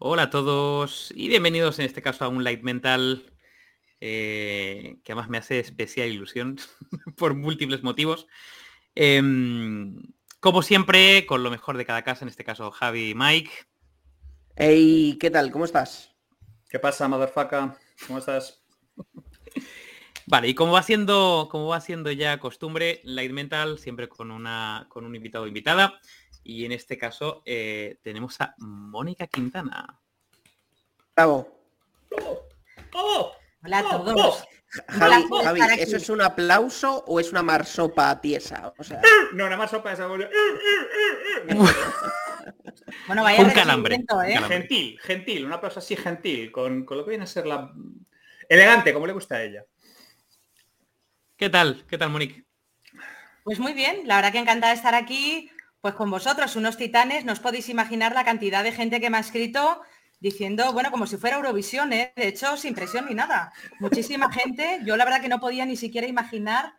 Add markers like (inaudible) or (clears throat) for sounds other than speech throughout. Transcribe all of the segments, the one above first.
Hola a todos y bienvenidos en este caso a un Light Mental eh, que además me hace especial ilusión (laughs) por múltiples motivos. Em, como siempre, con lo mejor de cada casa, en este caso Javi y Mike. Hey, ¿qué tal? ¿Cómo estás? ¿Qué pasa, motherfucker? ¿Cómo estás? Vale, y como va siendo, como va siendo ya costumbre, Light Mental, siempre con una con un invitado o invitada. Y en este caso eh, tenemos a Mónica Quintana. Bravo. Hola a todos. Javi, Javi. ¿eso es un aplauso o es una marsopa tiesa? O sea, No, nada más sopa esa bolsa. Bueno, vaya Un calambre, recibimiento, un ¿eh? calambre. Gentil, gentil, un aplauso así gentil, con, con lo que viene a ser la... Elegante, como le gusta a ella. ¿Qué tal? ¿Qué tal, Mónica? Pues muy bien, la verdad que encantada de estar aquí, pues con vosotros, unos titanes, no os podéis imaginar la cantidad de gente que me ha escrito diciendo, bueno, como si fuera Eurovisión, ¿eh? de hecho, sin presión ni nada. Muchísima (laughs) gente, yo la verdad que no podía ni siquiera imaginar.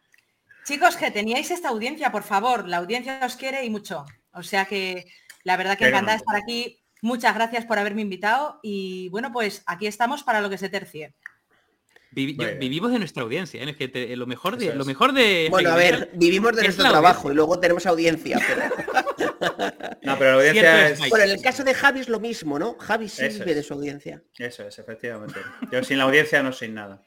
Chicos, que teníais esta audiencia, por favor, la audiencia os quiere y mucho. O sea que la verdad que encantada estar aquí. Muchas gracias por haberme invitado y bueno, pues aquí estamos para lo que se tercie. Vivi- yo- vivimos de nuestra audiencia, ¿eh? Es que te- lo mejor de lo mejor de bueno, a ver, vivimos de es nuestro trabajo audiencia. y luego tenemos audiencia. pero- (laughs) No, pero la audiencia Cierto es. Bueno, en el caso de Javi es lo mismo, ¿no? Javi sí Eso vive es. de su audiencia. Eso es, efectivamente. Yo sin la audiencia no soy nada.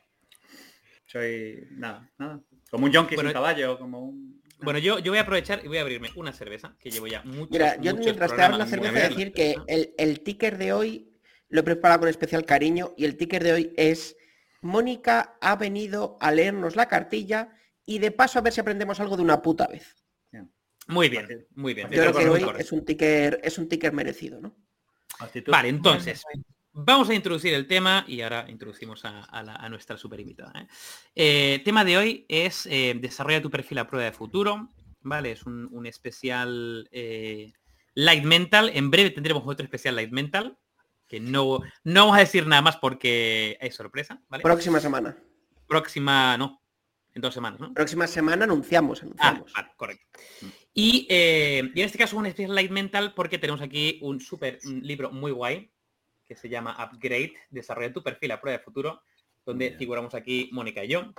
Soy nada, nada. Como un yonki Bueno, sin caballo, como un... Bueno, yo, yo voy a aprovechar y voy a abrirme una cerveza que llevo ya mucho. Mira, yo mientras te abro la cerveza decir que el, el ticker de hoy lo he preparado con especial cariño y el ticker de hoy es Mónica ha venido a leernos la cartilla y de paso a ver si aprendemos algo de una puta vez. Muy bien, muy bien. Yo creo que hoy es un ticker, es un ticker merecido, ¿no? Actitud. Vale, entonces, vamos a introducir el tema y ahora introducimos a, a la- a nuestra super invitada. ¿eh? Eh, tema de hoy es eh, desarrolla tu perfil a prueba de futuro. Vale, es un, un especial eh, Light Mental. En breve tendremos otro especial Light Mental. Que no, no vamos a decir nada más porque es sorpresa. ¿vale? Próxima semana. Próxima, no. En dos semanas, ¿no? Próxima semana anunciamos, Ah, anunciamos. vale, correcto. Y, eh, y en este caso un especial light mental porque tenemos aquí un súper libro muy guay que se llama Upgrade, desarrolla tu perfil a prueba de futuro, donde Bien. figuramos aquí Mónica y yo.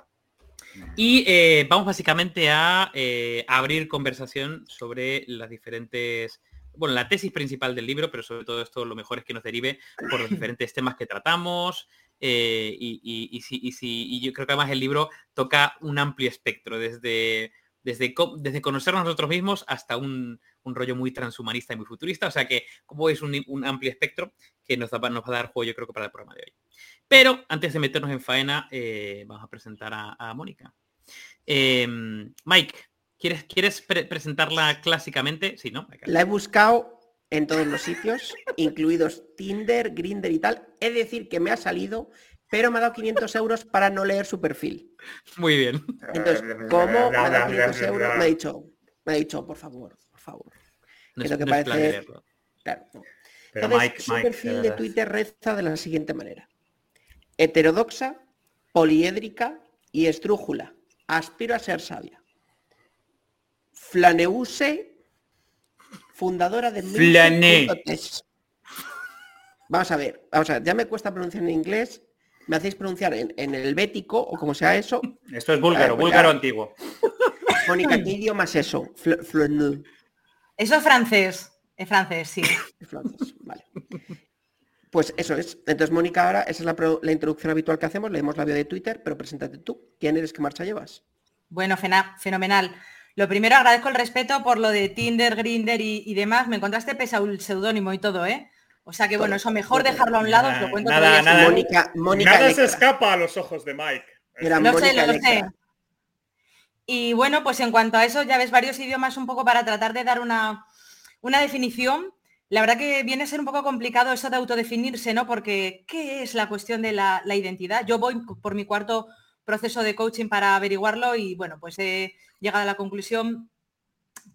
Y eh, vamos básicamente a eh, abrir conversación sobre las diferentes, bueno, la tesis principal del libro, pero sobre todo esto lo mejor es que nos derive por los (laughs) diferentes temas que tratamos. eh, y, y- y si- y si- y yo creo que además el libro toca un amplio espectro, desde, desde, desde conocernos a nosotros mismos hasta un, un rollo muy transhumanista y muy futurista. O sea que, como veis, un, un amplio espectro que nos, da- nos va a dar juego, yo creo que para el programa de hoy. Pero antes de meternos en faena, eh, vamos a presentar a, a Mónica. Eh, Mike, ¿quieres, ¿quieres pre- presentarla clásicamente? Sí, ¿no? La he buscado en todos los sitios, incluidos Tinder, Grinder y tal. De decir que me ha salido, pero me ha dado 500 euros para no leer su perfil. Muy bien. Entonces, ¿cómo me ha dado 500 euros? Me ha dicho, me ha dicho, por favor, por favor. No Es es, lo que no es plan parece-. Claro. no. Pero Entonces, Mike, su Mike, perfil de. Twitter reza de la siguiente manera. Heterodoxa, poliédrica y estrújula. Aspiro a ser sabia. Flaneuse, fundadora de. Milk.es. Vamos a ver, vamos a ver, ya me cuesta pronunciar en inglés, me hacéis pronunciar en, en el bético o como sea eso. Esto es búlgaro, pues búlgaro ya. antiguo. Mónica, ¿qué idioma es eso? Fl-. Eso es francés, es francés, sí. Es francés, Vale. Pues eso es. Entonces, Mónica, ahora esa es la, introducción habitual que hacemos. Leemos la bio de Twitter, pero preséntate tú. ¿Quién eres? ¿Qué marcha llevas? Bueno, fena- fenomenal. Lo primero, agradezco el respeto por lo de Tinder, Grinder y, y demás. Me encontraste pese a un seudónimo y todo, ¿eh? O sea que bueno, eso mejor dejarlo a un lado, os lo cuento Nada, Mónica, Mónica Nada se escapa a los ojos de Mike. Era Lo sé, lo sé. Y bueno, pues en cuanto a eso, ya ves varios idiomas un poco para tratar de dar una, una definición. La verdad que viene a ser un poco complicado eso de autodefinirse, ¿no? Porque, ¿qué es la cuestión de la, la identidad? Yo voy por mi cuarto proceso de coaching para averiguarlo y bueno, pues he llegado a la conclusión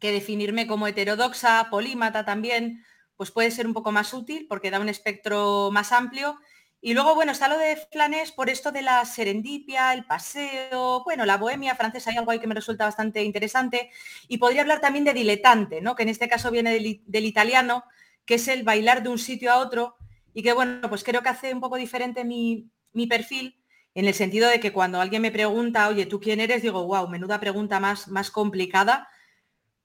que definirme como heterodoxa, polímata también, pues puede ser un poco más útil porque da un espectro más amplio. Y luego, bueno, está lo de Flanes por esto de la serendipia, el paseo, bueno, la bohemia francesa, hay algo ahí que me resulta bastante interesante. Y podría hablar también de diletante, ¿no? Que en este caso viene del, italiano, que es el bailar de un sitio a otro y que, bueno, pues creo que hace un poco diferente mi, mi perfil en el sentido de que cuando alguien me pregunta, oye, ¿tú quién eres? Digo, wow, menuda pregunta más, más complicada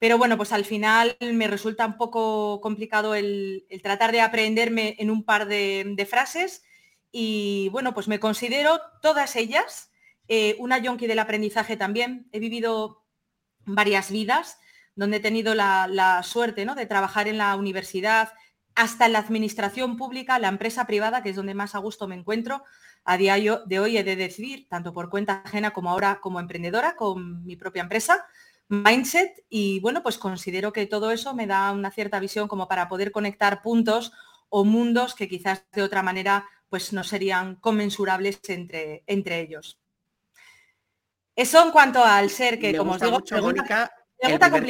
pero bueno, pues al final me resulta un poco complicado el, tratar de aprenderme en un par de, frases y bueno, pues me considero todas ellas eh, una yonki del aprendizaje también. He vivido varias vidas donde he tenido la, suerte ¿no? de trabajar en la universidad, hasta en la administración pública, la empresa privada, que es donde más a gusto me encuentro. A día de hoy he de decidir, tanto por cuenta ajena como ahora como emprendedora, con mi propia empresa, mindset y bueno, pues considero que todo eso me da una cierta visión como para poder conectar puntos o mundos que quizás de otra manera pues no serían conmensurables entre, entre ellos. Eso en cuanto al ser que, como os digo, pregunta,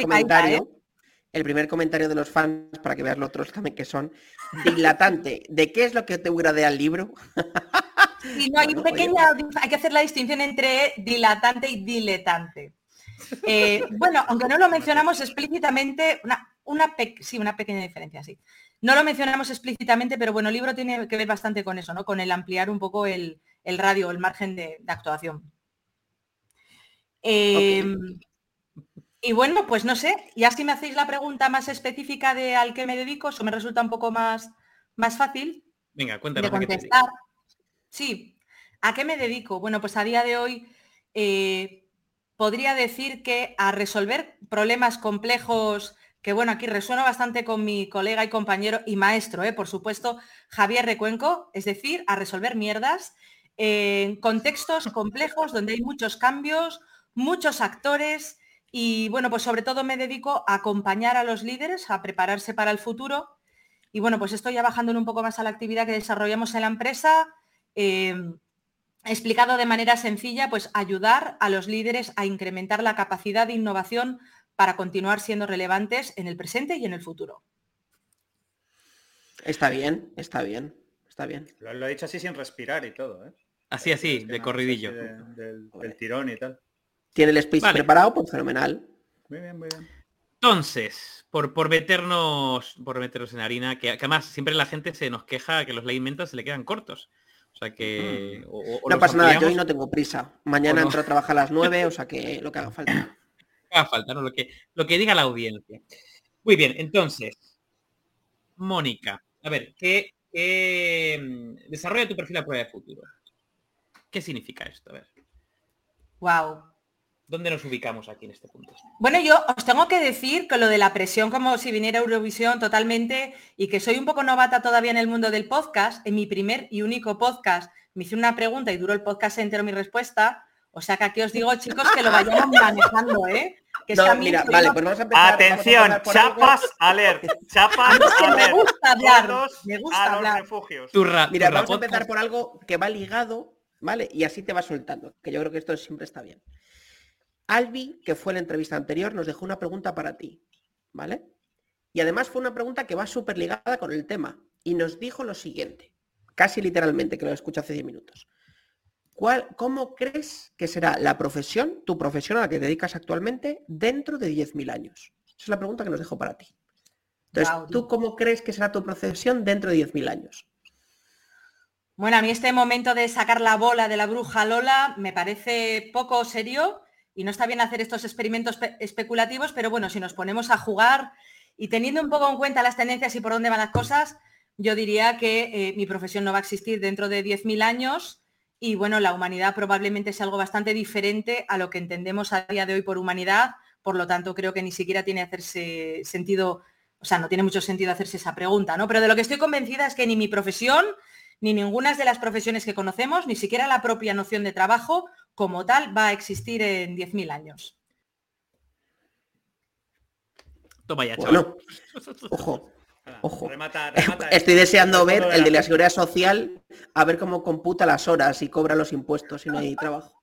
comentario, ¿eh? El primer comentario de los fans, para que veas los otros también que son, dilatante. ¿De qué es lo que te agrade al libro? (laughs) no, hay, pequeña, hay que hacer la distinción entre dilatante y diletante. (laughs) Eh, bueno, aunque no lo mencionamos explícitamente, una, una, sí, una pequeña diferencia, sí. No lo mencionamos explícitamente, pero bueno, el libro tiene que ver bastante con eso, ¿no? Con el ampliar un poco el, radio, el margen de, actuación. Em, y bueno, pues no sé, ya si me hacéis la pregunta más específica de al que me dedico, eso me resulta un poco más, más fácil. Venga, cuéntanos. De contestar. Sí, ¿a qué me dedico? Bueno, pues a día de hoy eh, podría decir que a resolver problemas complejos, que bueno, aquí resuena bastante con mi colega y compañero y maestro, ¿eh? por supuesto, Javier Recuenco, es decir, a resolver mierdas en contextos complejos donde hay muchos cambios, muchos actores y bueno, pues sobre todo me dedico a acompañar a los líderes a prepararse para el futuro. Y bueno, pues estoy ya bajando un poco más a la actividad que desarrollamos en la empresa. Em, explicado de manera sencilla, pues ayudar a los líderes a incrementar la capacidad de innovación para continuar siendo relevantes en el presente y en el futuro. Está bien, está bien, está bien. Lo, he dicho así sin respirar y todo, ¿eh? Así, así, de corridillo. del, tirón y tal. Tiene el speech preparado, pues fenomenal. Muy bien, muy bien. Entonces, por, por meternos por meternos en harina, que, además siempre la gente se nos queja que los laymentos se le quedan cortos. O sea que... no pasa nada, yo hoy no tengo prisa. Mañana entro a trabajar a las 9, o sea que (laughs) lo que haga falta. haga falta, ¿no? Lo que, lo que diga la audiencia. Muy bien, entonces, Mónica, a ver, ¿qué, mm, desarrolla tu perfil a prueba de futuro? ¿Qué significa esto? A ver. Wow. ¿Dónde nos ubicamos aquí en este punto? Bueno, yo os tengo que decir que lo de la presión como si viniera Eurovisión totalmente y que soy un poco novata todavía en el mundo del podcast, en mi primer y único podcast me hice una pregunta y duró el podcast entero mi respuesta. O sea que aquí os digo, chicos, que lo vayamos (laughs) manejando, ¿eh? Que no, mira, vale, pues vamos a empezar. Atención, chapas alert, chapas alert. Me gusta hablar, me gusta hablar. refugios. mira, vamos a empezar por algo que va ligado, ¿vale? Y así te va soltando, que yo creo que esto siempre está bien. Albi, que fue la entrevista anterior, nos dejó una pregunta para ti, ¿vale? Y además fue una pregunta que va súper ligada con el tema y nos dijo lo siguiente, casi literalmente, que lo escuché hace 10 minutos. ¿Cuál, ¿Cómo crees que será la profesión, tu profesión a la que te dedicas actualmente, dentro de 10.000 años? Esa es la pregunta que nos dejó para ti. Entonces, ¿tú cómo crees que será tu profesión dentro de 10.000 años? Bueno, a mí este momento de sacar la bola de la bruja Lola me parece poco serio y no está bien hacer estos experimentos especulativos, pero bueno, si nos ponemos a jugar y teniendo un poco en cuenta las tendencias y por dónde van las cosas, yo diría que eh, mi profesión no va a existir dentro de 10.000 años y bueno, la humanidad probablemente es algo bastante diferente a lo que entendemos a día de hoy por humanidad, por lo tanto creo que ni siquiera tiene hacerse sentido, o sea, no tiene mucho sentido hacerse esa pregunta, ¿no? Pero de lo que estoy convencida es que ni mi profesión, ni ninguna de las profesiones que conocemos, ni siquiera la propia noción de trabajo, como tal va a existir en 10.000 años. Toma ya, bueno, (laughs) ojo, ojo. (laughs) Estoy deseando ver el de la seguridad social, a ver cómo computa las horas y cobra los impuestos si no hay trabajo.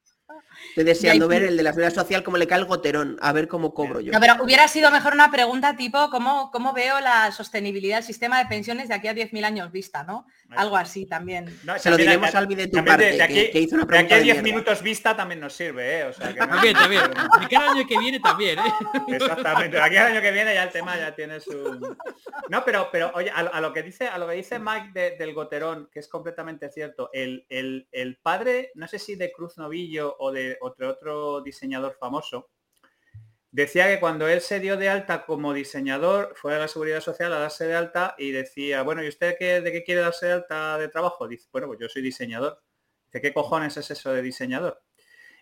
Estoy deseando ver el de la seguridad social como le cae el goterón, a ver cómo cobro yo. No, pero hubiera sido mejor una pregunta tipo ¿cómo, cómo veo la sostenibilidad del sistema de pensiones de aquí a 10.000 años vista, ¿no? Algo así también. Se lo diremos al de tu parte, de aquí, que, que, hizo una de aquí pregunta a de 10 mierda. minutos vista también nos sirve, ¿eh? O sea, que no- También, también. Y cada año que viene también, ¿eh? Exactamente. De Aquí al año que viene ya el tema ya tiene su. No, pero, pero oye, a, lo- a lo que dice, a lo que dice Mike de- del Goterón, que es completamente cierto, el, el- el padre, no sé si de Cruz Novillo o de otro otro diseñador famoso, decía que cuando él se dio de alta como diseñador, fue a la seguridad social a darse de alta y decía, bueno, ¿y usted qué, de qué quiere darse de alta de trabajo? Dice, bueno, pues yo soy diseñador. Dice, ¿qué cojones es eso de diseñador?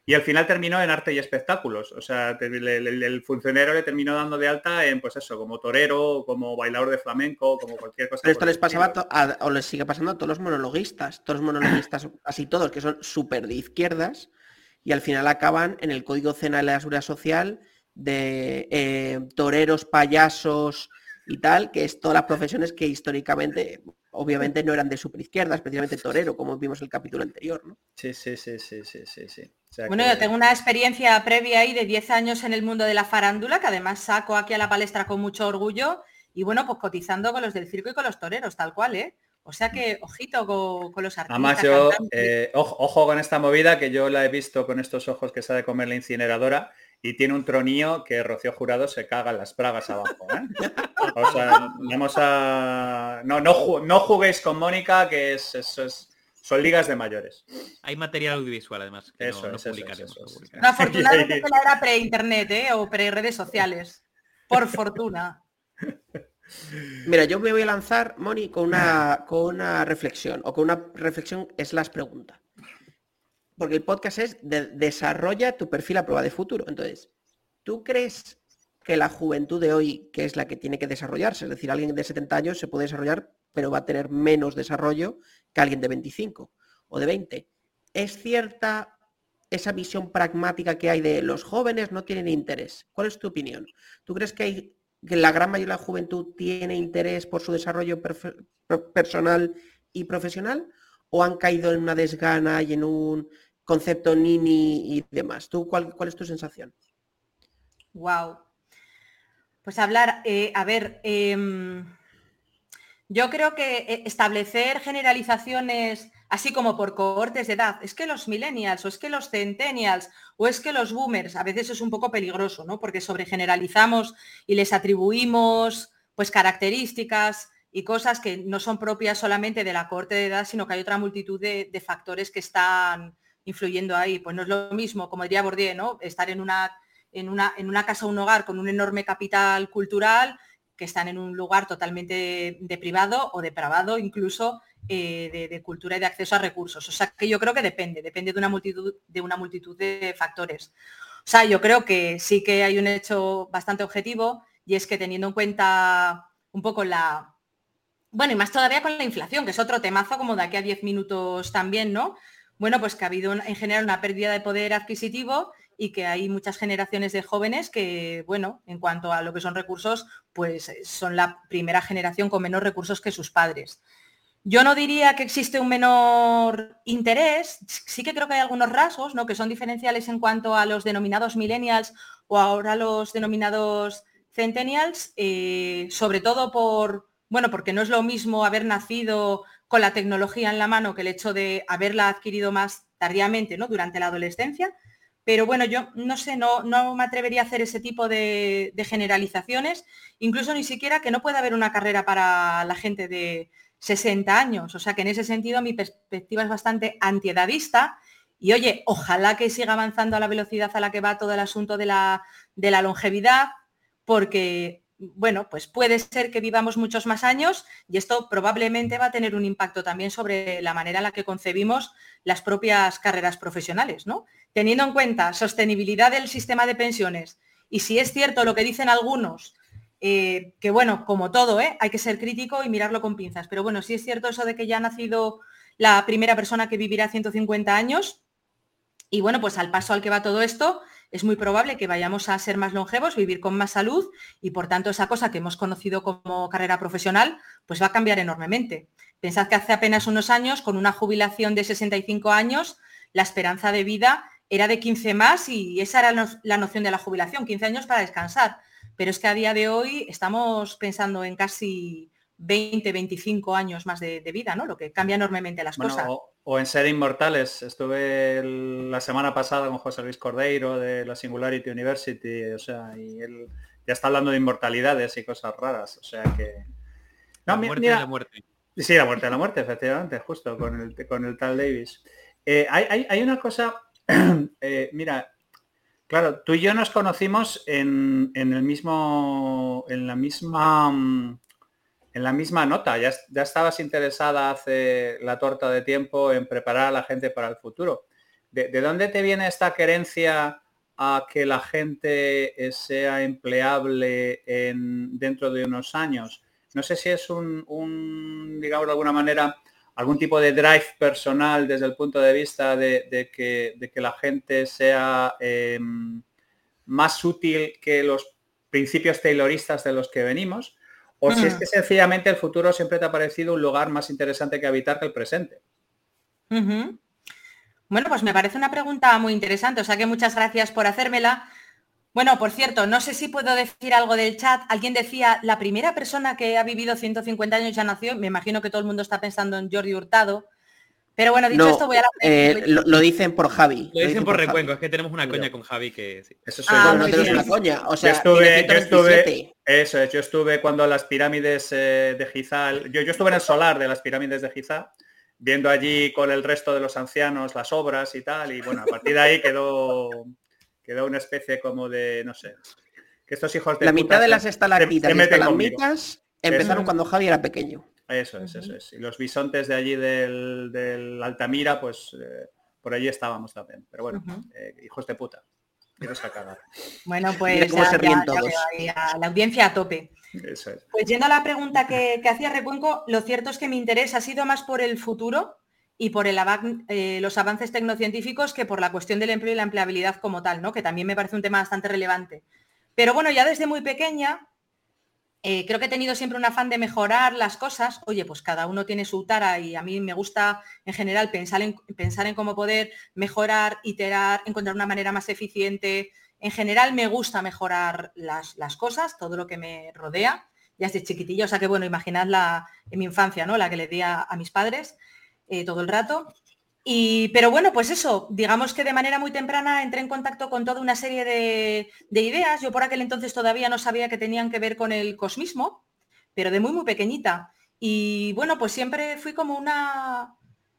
Y al final terminó en arte y espectáculos. O sea, el, el- el funcionario le terminó dando de alta en, pues eso, como torero, como bailador de flamenco, como cualquier cosa. Pero esto les pasaba a- o les sigue pasando a todos los monologuistas, todos los monologuistas, (clears throat) casi todos, que son súper de izquierdas, y al final acaban en el código cena de la seguridad social de eh, toreros, payasos y tal, que es todas las profesiones que históricamente, obviamente, no eran de superizquierda, especialmente torero, como vimos en el capítulo anterior, ¿no? Sí, sí, sí, sí, sí, sí, sí. O sea Bueno, que- yo tengo una experiencia previa ahí de 10 años en el mundo de la farándula, que además saco aquí a la palestra con mucho orgullo, y bueno, pues cotizando con los del circo y con los toreros, tal cual, ¿eh? O sea que, ojito con, con los artistas. Además yo, eh, ojo, ojo con esta movida que yo la he visto con estos ojos que sabe comer la incineradora y tiene un tronío que Rocío Jurado se caga en las pragas abajo. ¿eh? O sea, vamos a... No, no, ju- no juguéis con Mónica, que es, eso es, son ligas de mayores. Hay material audiovisual además. Que Eso no, no es, publicaremos, eso no afortunadamente (laughs) la era pre-internet, ¿eh? O pre-redes sociales. Por fortuna. Mira, yo me voy a lanzar, Moni, con una, con una reflexión, o con una reflexión es las preguntas. Porque el podcast es de- desarrolla tu perfil a prueba de futuro. Entonces, ¿tú crees que la juventud de hoy, que es la que tiene que desarrollarse, es decir, alguien de 70 años se puede desarrollar, pero va a tener menos desarrollo que alguien de 25 o de 20? ¿Es cierta esa visión pragmática que hay de los jóvenes no tienen interés? ¿Cuál es tu opinión? ¿Tú crees que la gran mayoría de la juventud tiene interés por su desarrollo personal y profesional o han caído en una desgana y en un concepto nini y demás? ¿Tú cuál, cuál es tu sensación? Wow. Pues hablar, eh, a ver, em, yo creo que eh, establecer generalizaciones así como por cohortes de edad, es que los millennials o es que los centennials o es que los boomers, a veces es un poco peligroso, ¿no? Porque sobregeneralizamos y les atribuimos pues características y cosas que no son propias solamente de la cohorte de edad, sino que hay otra multitud de, de factores que están influyendo ahí. Pues no es lo mismo, como diría Bourdieu, ¿no? Estar en una en una, en una casa, un hogar con un enorme capital cultural, que están en un lugar totalmente deprivado o depravado incluso eh, de, de, cultura y de acceso a recursos. O sea que yo creo que depende, depende de una multitud de, una multitud de factores. O sea, yo creo que sí que hay un hecho bastante objetivo y es que teniendo en cuenta un poco la... Bueno, y más todavía con la inflación, que es otro temazo como de aquí a 10 minutos también, ¿no? Bueno, pues que ha habido en general una pérdida de poder adquisitivo y que hay muchas generaciones de jóvenes que, bueno, en cuanto a lo que son recursos, pues son la primera generación con menos recursos que sus padres. Yo no diría que existe un menor interés, sí que creo que hay algunos rasgos, ¿no? Que son diferenciales en cuanto a los denominados millennials o ahora los denominados centennials, eh, sobre todo por, bueno, porque no es lo mismo haber nacido con la tecnología en la mano que el hecho de haberla adquirido más tardíamente, ¿no? Durante la adolescencia. Pero bueno, yo no sé, no, no me atrevería a hacer ese tipo de, generalizaciones, incluso ni siquiera que no pueda haber una carrera para la gente de 60 años. O sea que en ese sentido mi perspectiva es bastante antiedadista. Y oye, ojalá que siga avanzando a la velocidad a la que va todo el asunto de la, de la longevidad, porque bueno, pues puede ser que vivamos muchos más años y esto probablemente va a tener un impacto también sobre la manera en la que concebimos las propias carreras profesionales, ¿no? Teniendo en cuenta sostenibilidad del sistema de pensiones y si es cierto lo que dicen algunos, eh, que bueno, como todo, ¿eh? hay que ser crítico y mirarlo con pinzas, pero bueno, si es cierto eso de que ya ha nacido la primera persona que vivirá 150 años y bueno, pues al paso al que va todo esto, es muy probable que vayamos a ser más longevos, vivir con más salud y por tanto esa cosa que hemos conocido como carrera profesional pues va a cambiar enormemente. Pensad que hace apenas unos años, con una jubilación de 65 años, la esperanza de vida era de 15 más y esa era la noción de la jubilación, 15 años para descansar. Pero es que a día de hoy estamos pensando en casi 20, 25 años más de, vida, ¿no? Lo que cambia enormemente las cosas. O, en ser inmortales. Estuve la semana pasada con José Luis Cordeiro de la Singularity University, o sea, y él ya está hablando de inmortalidades y cosas raras, o sea que... No, la muerte la muerte. Sí, la muerte de la muerte, efectivamente, justo, con el, con el tal Davis. Eh, hay, una cosa, (clears throat) eh, mira, claro, tú y yo nos conocimos en, en, el mismo, en la misma mm, en la misma nota, ya, estabas interesada hace la torta de tiempo en preparar a la gente para el futuro. ¿De, dónde te viene esta querencia a que la gente eh, sea empleable en, dentro de unos años? No sé si es un, digamos de alguna manera, algún tipo de drive personal desde el punto de vista de, que, la gente sea em, más útil que los principios tayloristas de los que venimos, o si es que sencillamente el futuro siempre te ha parecido un lugar más interesante que habitar que el presente. Bueno, pues me parece una pregunta muy interesante, o sea que muchas gracias por hacérmela. Bueno, por cierto, no sé si puedo decir algo del chat. Alguien decía, la primera persona que ha vivido 150 años ya nació. Me imagino que todo el mundo está pensando en Jordi Hurtado. Pero bueno, dicho esto, voy a... Eh, lo, dicen por Javi. Lo, dicen, por, recuenco, es que tenemos una coña con Javi que... Eso ah, no tenemos una coña, o sea, yo estuve, eso es, yo estuve cuando las pirámides eh, de Giza, yo, yo estuve en el solar de las pirámides de Giza, viendo allí con el resto de los ancianos las obras y tal, y bueno, a partir de ahí quedó, quedó una especie como de, no sé, que estos hijos de La mitad de las estalactitas y estalagmitas empezaron cuando Javi era pequeño. Eso es, eso es. Y los bisontes de allí del, Altamira, pues eh, por allí estábamos también. Pero bueno, eh, hijos de puta. Quiero sacar. (laughs) Bueno, pues la audiencia a tope. Eso es. Pues yendo a la pregunta (laughs) que, hacía Recuenco, lo cierto es que mi interés ha sido más por el futuro y por el eh, los avances tecnocientíficos que por la cuestión del empleo y la empleabilidad como tal, ¿no? que también me parece un tema bastante relevante. Pero bueno, ya desde muy pequeña eh, creo que he tenido siempre un afán de mejorar las cosas. Oye, pues cada uno tiene su tara y a mí me gusta en general pensar en, pensar en cómo poder mejorar, iterar, encontrar una manera más eficiente. En general me gusta mejorar las, cosas, todo lo que me rodea, ya desde chiquitilla. O sea que bueno, imaginad la, en mi infancia, ¿no? La que le di a, mis padres eh, todo el rato pero bueno, pues eso, digamos que de manera muy temprana entré en contacto con toda una serie de, ideas. Yo por aquel entonces todavía no sabía que tenían que ver con el cosmismo, pero de muy, muy pequeñita. Y bueno, pues siempre fui como una,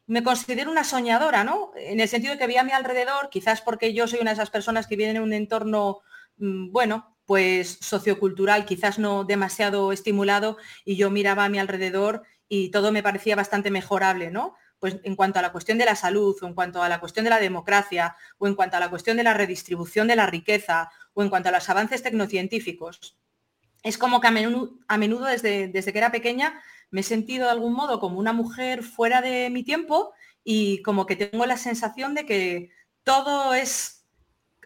me considero una soñadora, ¿no? En el sentido de que veía a mi alrededor, quizás porque yo soy una de esas personas que vienen en un entorno, mm, bueno, pues sociocultural, quizás no demasiado estimulado, y yo miraba a mi alrededor y todo me parecía bastante mejorable, ¿no? Pues en cuanto a la cuestión de la salud, o en cuanto a la cuestión de la democracia, o en cuanto a la cuestión de la redistribución de la riqueza, o en cuanto a los avances tecnocientíficos, es como que a menudo, desde, desde que era pequeña me he sentido de algún modo como una mujer fuera de mi tiempo y como que tengo la sensación de que todo es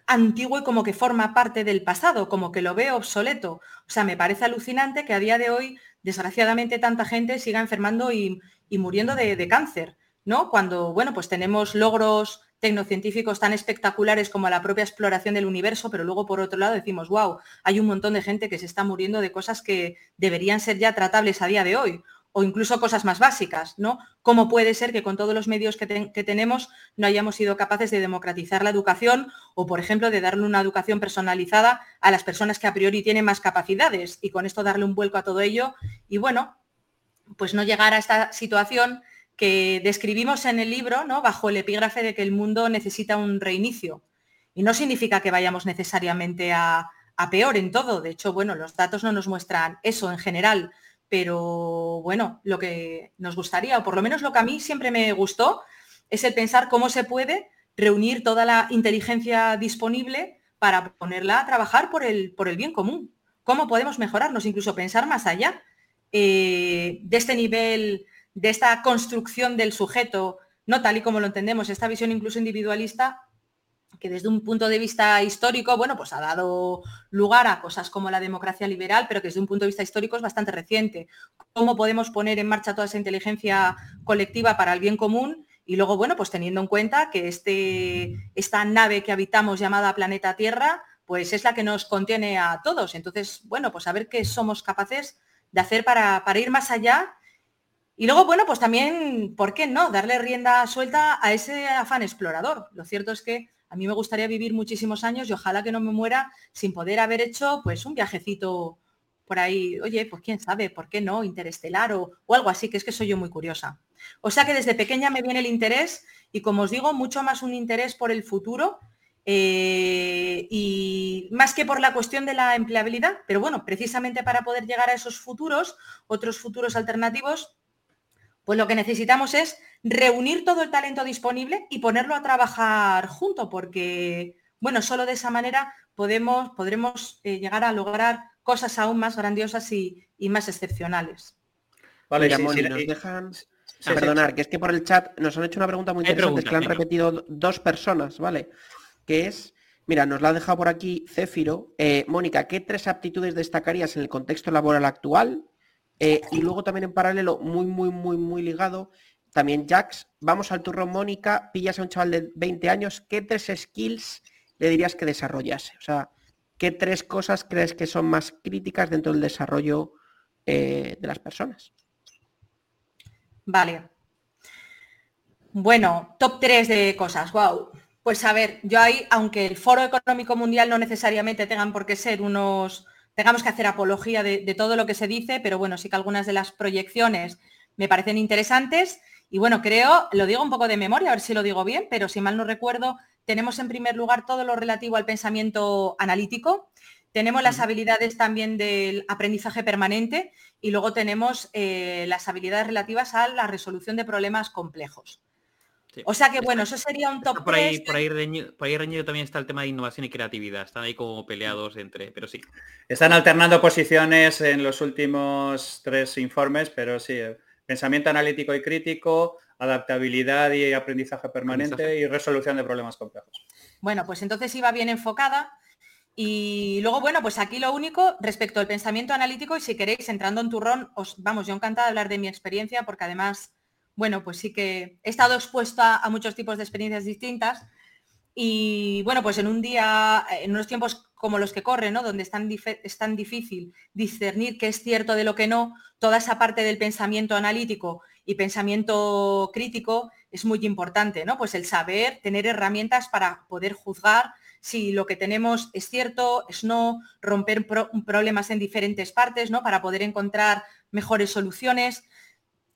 antiguo y como que forma parte del pasado, como que lo veo obsoleto. O sea, me parece alucinante que a día de hoy, desgraciadamente, tanta gente siga enfermando y, muriendo de, cáncer. ¿No? Cuando, bueno, pues tenemos logros tecnocientíficos tan espectaculares como la propia exploración del universo, pero luego por otro lado decimos, wow, hay un montón de gente que se está muriendo de cosas que deberían ser ya tratables a día de hoy, o incluso cosas más básicas, ¿no? ¿Cómo puede ser que con todos los medios que, tenemos no hayamos sido capaces de democratizar la educación o, por ejemplo, de darle una educación personalizada a las personas que a priori tienen más capacidades y con esto darle un vuelco a todo ello y, bueno, pues no llegar a esta situación que describimos en el libro, ¿no? bajo el epígrafe de que el mundo necesita un reinicio. Y no significa que vayamos necesariamente a, peor en todo. De hecho, bueno, los datos no nos muestran eso en general, pero bueno, lo que nos gustaría, o por lo menos lo que a mí siempre me gustó, es el pensar cómo se puede reunir toda la inteligencia disponible para ponerla a trabajar por el, por el bien común. ¿Cómo podemos mejorarnos? Incluso pensar más allá eh, de este nivel de esta construcción del sujeto, no tal y como lo entendemos, esta visión incluso individualista, que desde un punto de vista histórico, bueno, pues ha dado lugar a cosas como la democracia liberal, pero que desde un punto de vista histórico es bastante reciente. ¿Cómo podemos poner en marcha toda esa inteligencia colectiva para el bien común Y luego, bueno, pues teniendo en cuenta que este, esta nave que habitamos llamada planeta Tierra, pues es la que nos contiene a todos. Entonces, bueno, pues a ver qué somos capaces de hacer para, para ir más allá. Y luego, bueno, pues también, ¿por qué no? Darle rienda suelta a ese afán explorador. Lo cierto es que a mí me gustaría vivir muchísimos años y ojalá que no me muera sin poder haber hecho pues un viajecito por ahí, oye, pues quién sabe, ¿por qué no? Interestelar o, o algo así, que es que soy yo muy curiosa. O sea que desde pequeña me viene el interés y como os digo, mucho más un interés por el futuro eh, y más que por la cuestión de la empleabilidad, pero bueno, precisamente para poder llegar a esos futuros, otros futuros alternativos, pues lo que necesitamos es reunir todo el talento disponible y ponerlo a trabajar junto, porque bueno, solo de esa manera podemos, podremos eh, llegar a lograr cosas aún más grandiosas y, más excepcionales. Vale, nos dejan perdonar, que es que por el chat nos han hecho una pregunta muy interesante, que han repetido dos personas, ¿vale? Que es, mira, nos la ha dejado por aquí Céfiro. Eh, Mónica, ¿qué tres aptitudes destacarías en el contexto laboral actual? Eh, y luego también en paralelo, muy, muy, muy, muy ligado, también Jax, vamos al turno Mónica, pillas a un chaval de 20 años, ¿qué tres skills le dirías que desarrollase? O sea, ¿qué tres cosas crees que son más críticas dentro del desarrollo eh, de las personas? Vale. Bueno, top 3 de cosas, wow. Pues a ver, yo ahí, aunque el Foro Económico Mundial no necesariamente tengan por qué ser unos, tengamos que hacer apología de, de, todo lo que se dice, pero bueno, sí que algunas de las proyecciones me parecen interesantes. Y bueno, creo, lo digo un poco de memoria, a ver si lo digo bien, pero si mal no recuerdo, tenemos en primer lugar todo lo relativo al pensamiento analítico, tenemos las habilidades también del aprendizaje permanente y luego tenemos eh, las habilidades relativas a la resolución de problemas complejos. O sea que bueno, eso sería un top por ahí, por ahí, reñido, por ahí reñido también está el tema de innovación y creatividad. Están ahí como peleados entre, pero sí. Están alternando posiciones en los últimos tres informes, pero sí, eh, pensamiento analítico y crítico, adaptabilidad y aprendizaje permanente y resolución de problemas complejos. Bueno, pues entonces iba bien enfocada. Y luego, bueno, pues aquí lo único respecto al pensamiento analítico, y si queréis, entrando en turrón, os vamos, yo encantada de hablar de mi experiencia, porque además, bueno, pues sí que he estado expuesta a muchos tipos de experiencias distintas. Y bueno, pues en un día, en unos tiempos como los que corren, ¿no? Donde es tan, difícil discernir qué es cierto de lo que no, toda esa parte del pensamiento analítico y pensamiento crítico es muy importante, ¿no? Pues el saber, tener herramientas para poder juzgar si lo que tenemos es cierto, es no, romper problemas en diferentes partes, ¿no? Para poder encontrar mejores soluciones.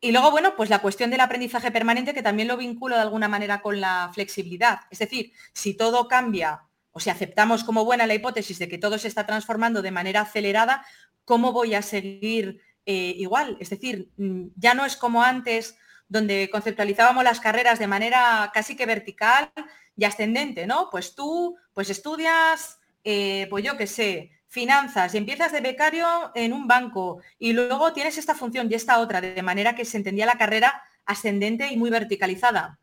Y luego, bueno, pues la cuestión del aprendizaje permanente, que también lo vinculo de alguna manera con la flexibilidad. Es decir, si todo cambia o si aceptamos como buena la hipótesis de que todo se está transformando de manera acelerada, ¿cómo voy a seguir eh, igual? Es decir, mm, ya no es como antes, donde conceptualizábamos las carreras de manera casi que vertical y ascendente, ¿no? Pues tú, pues estudias, eh, pues yo qué sé, finanzas y empiezas de becario en un banco y luego tienes esta función y esta otra, de manera que se entendía la carrera ascendente y muy verticalizada.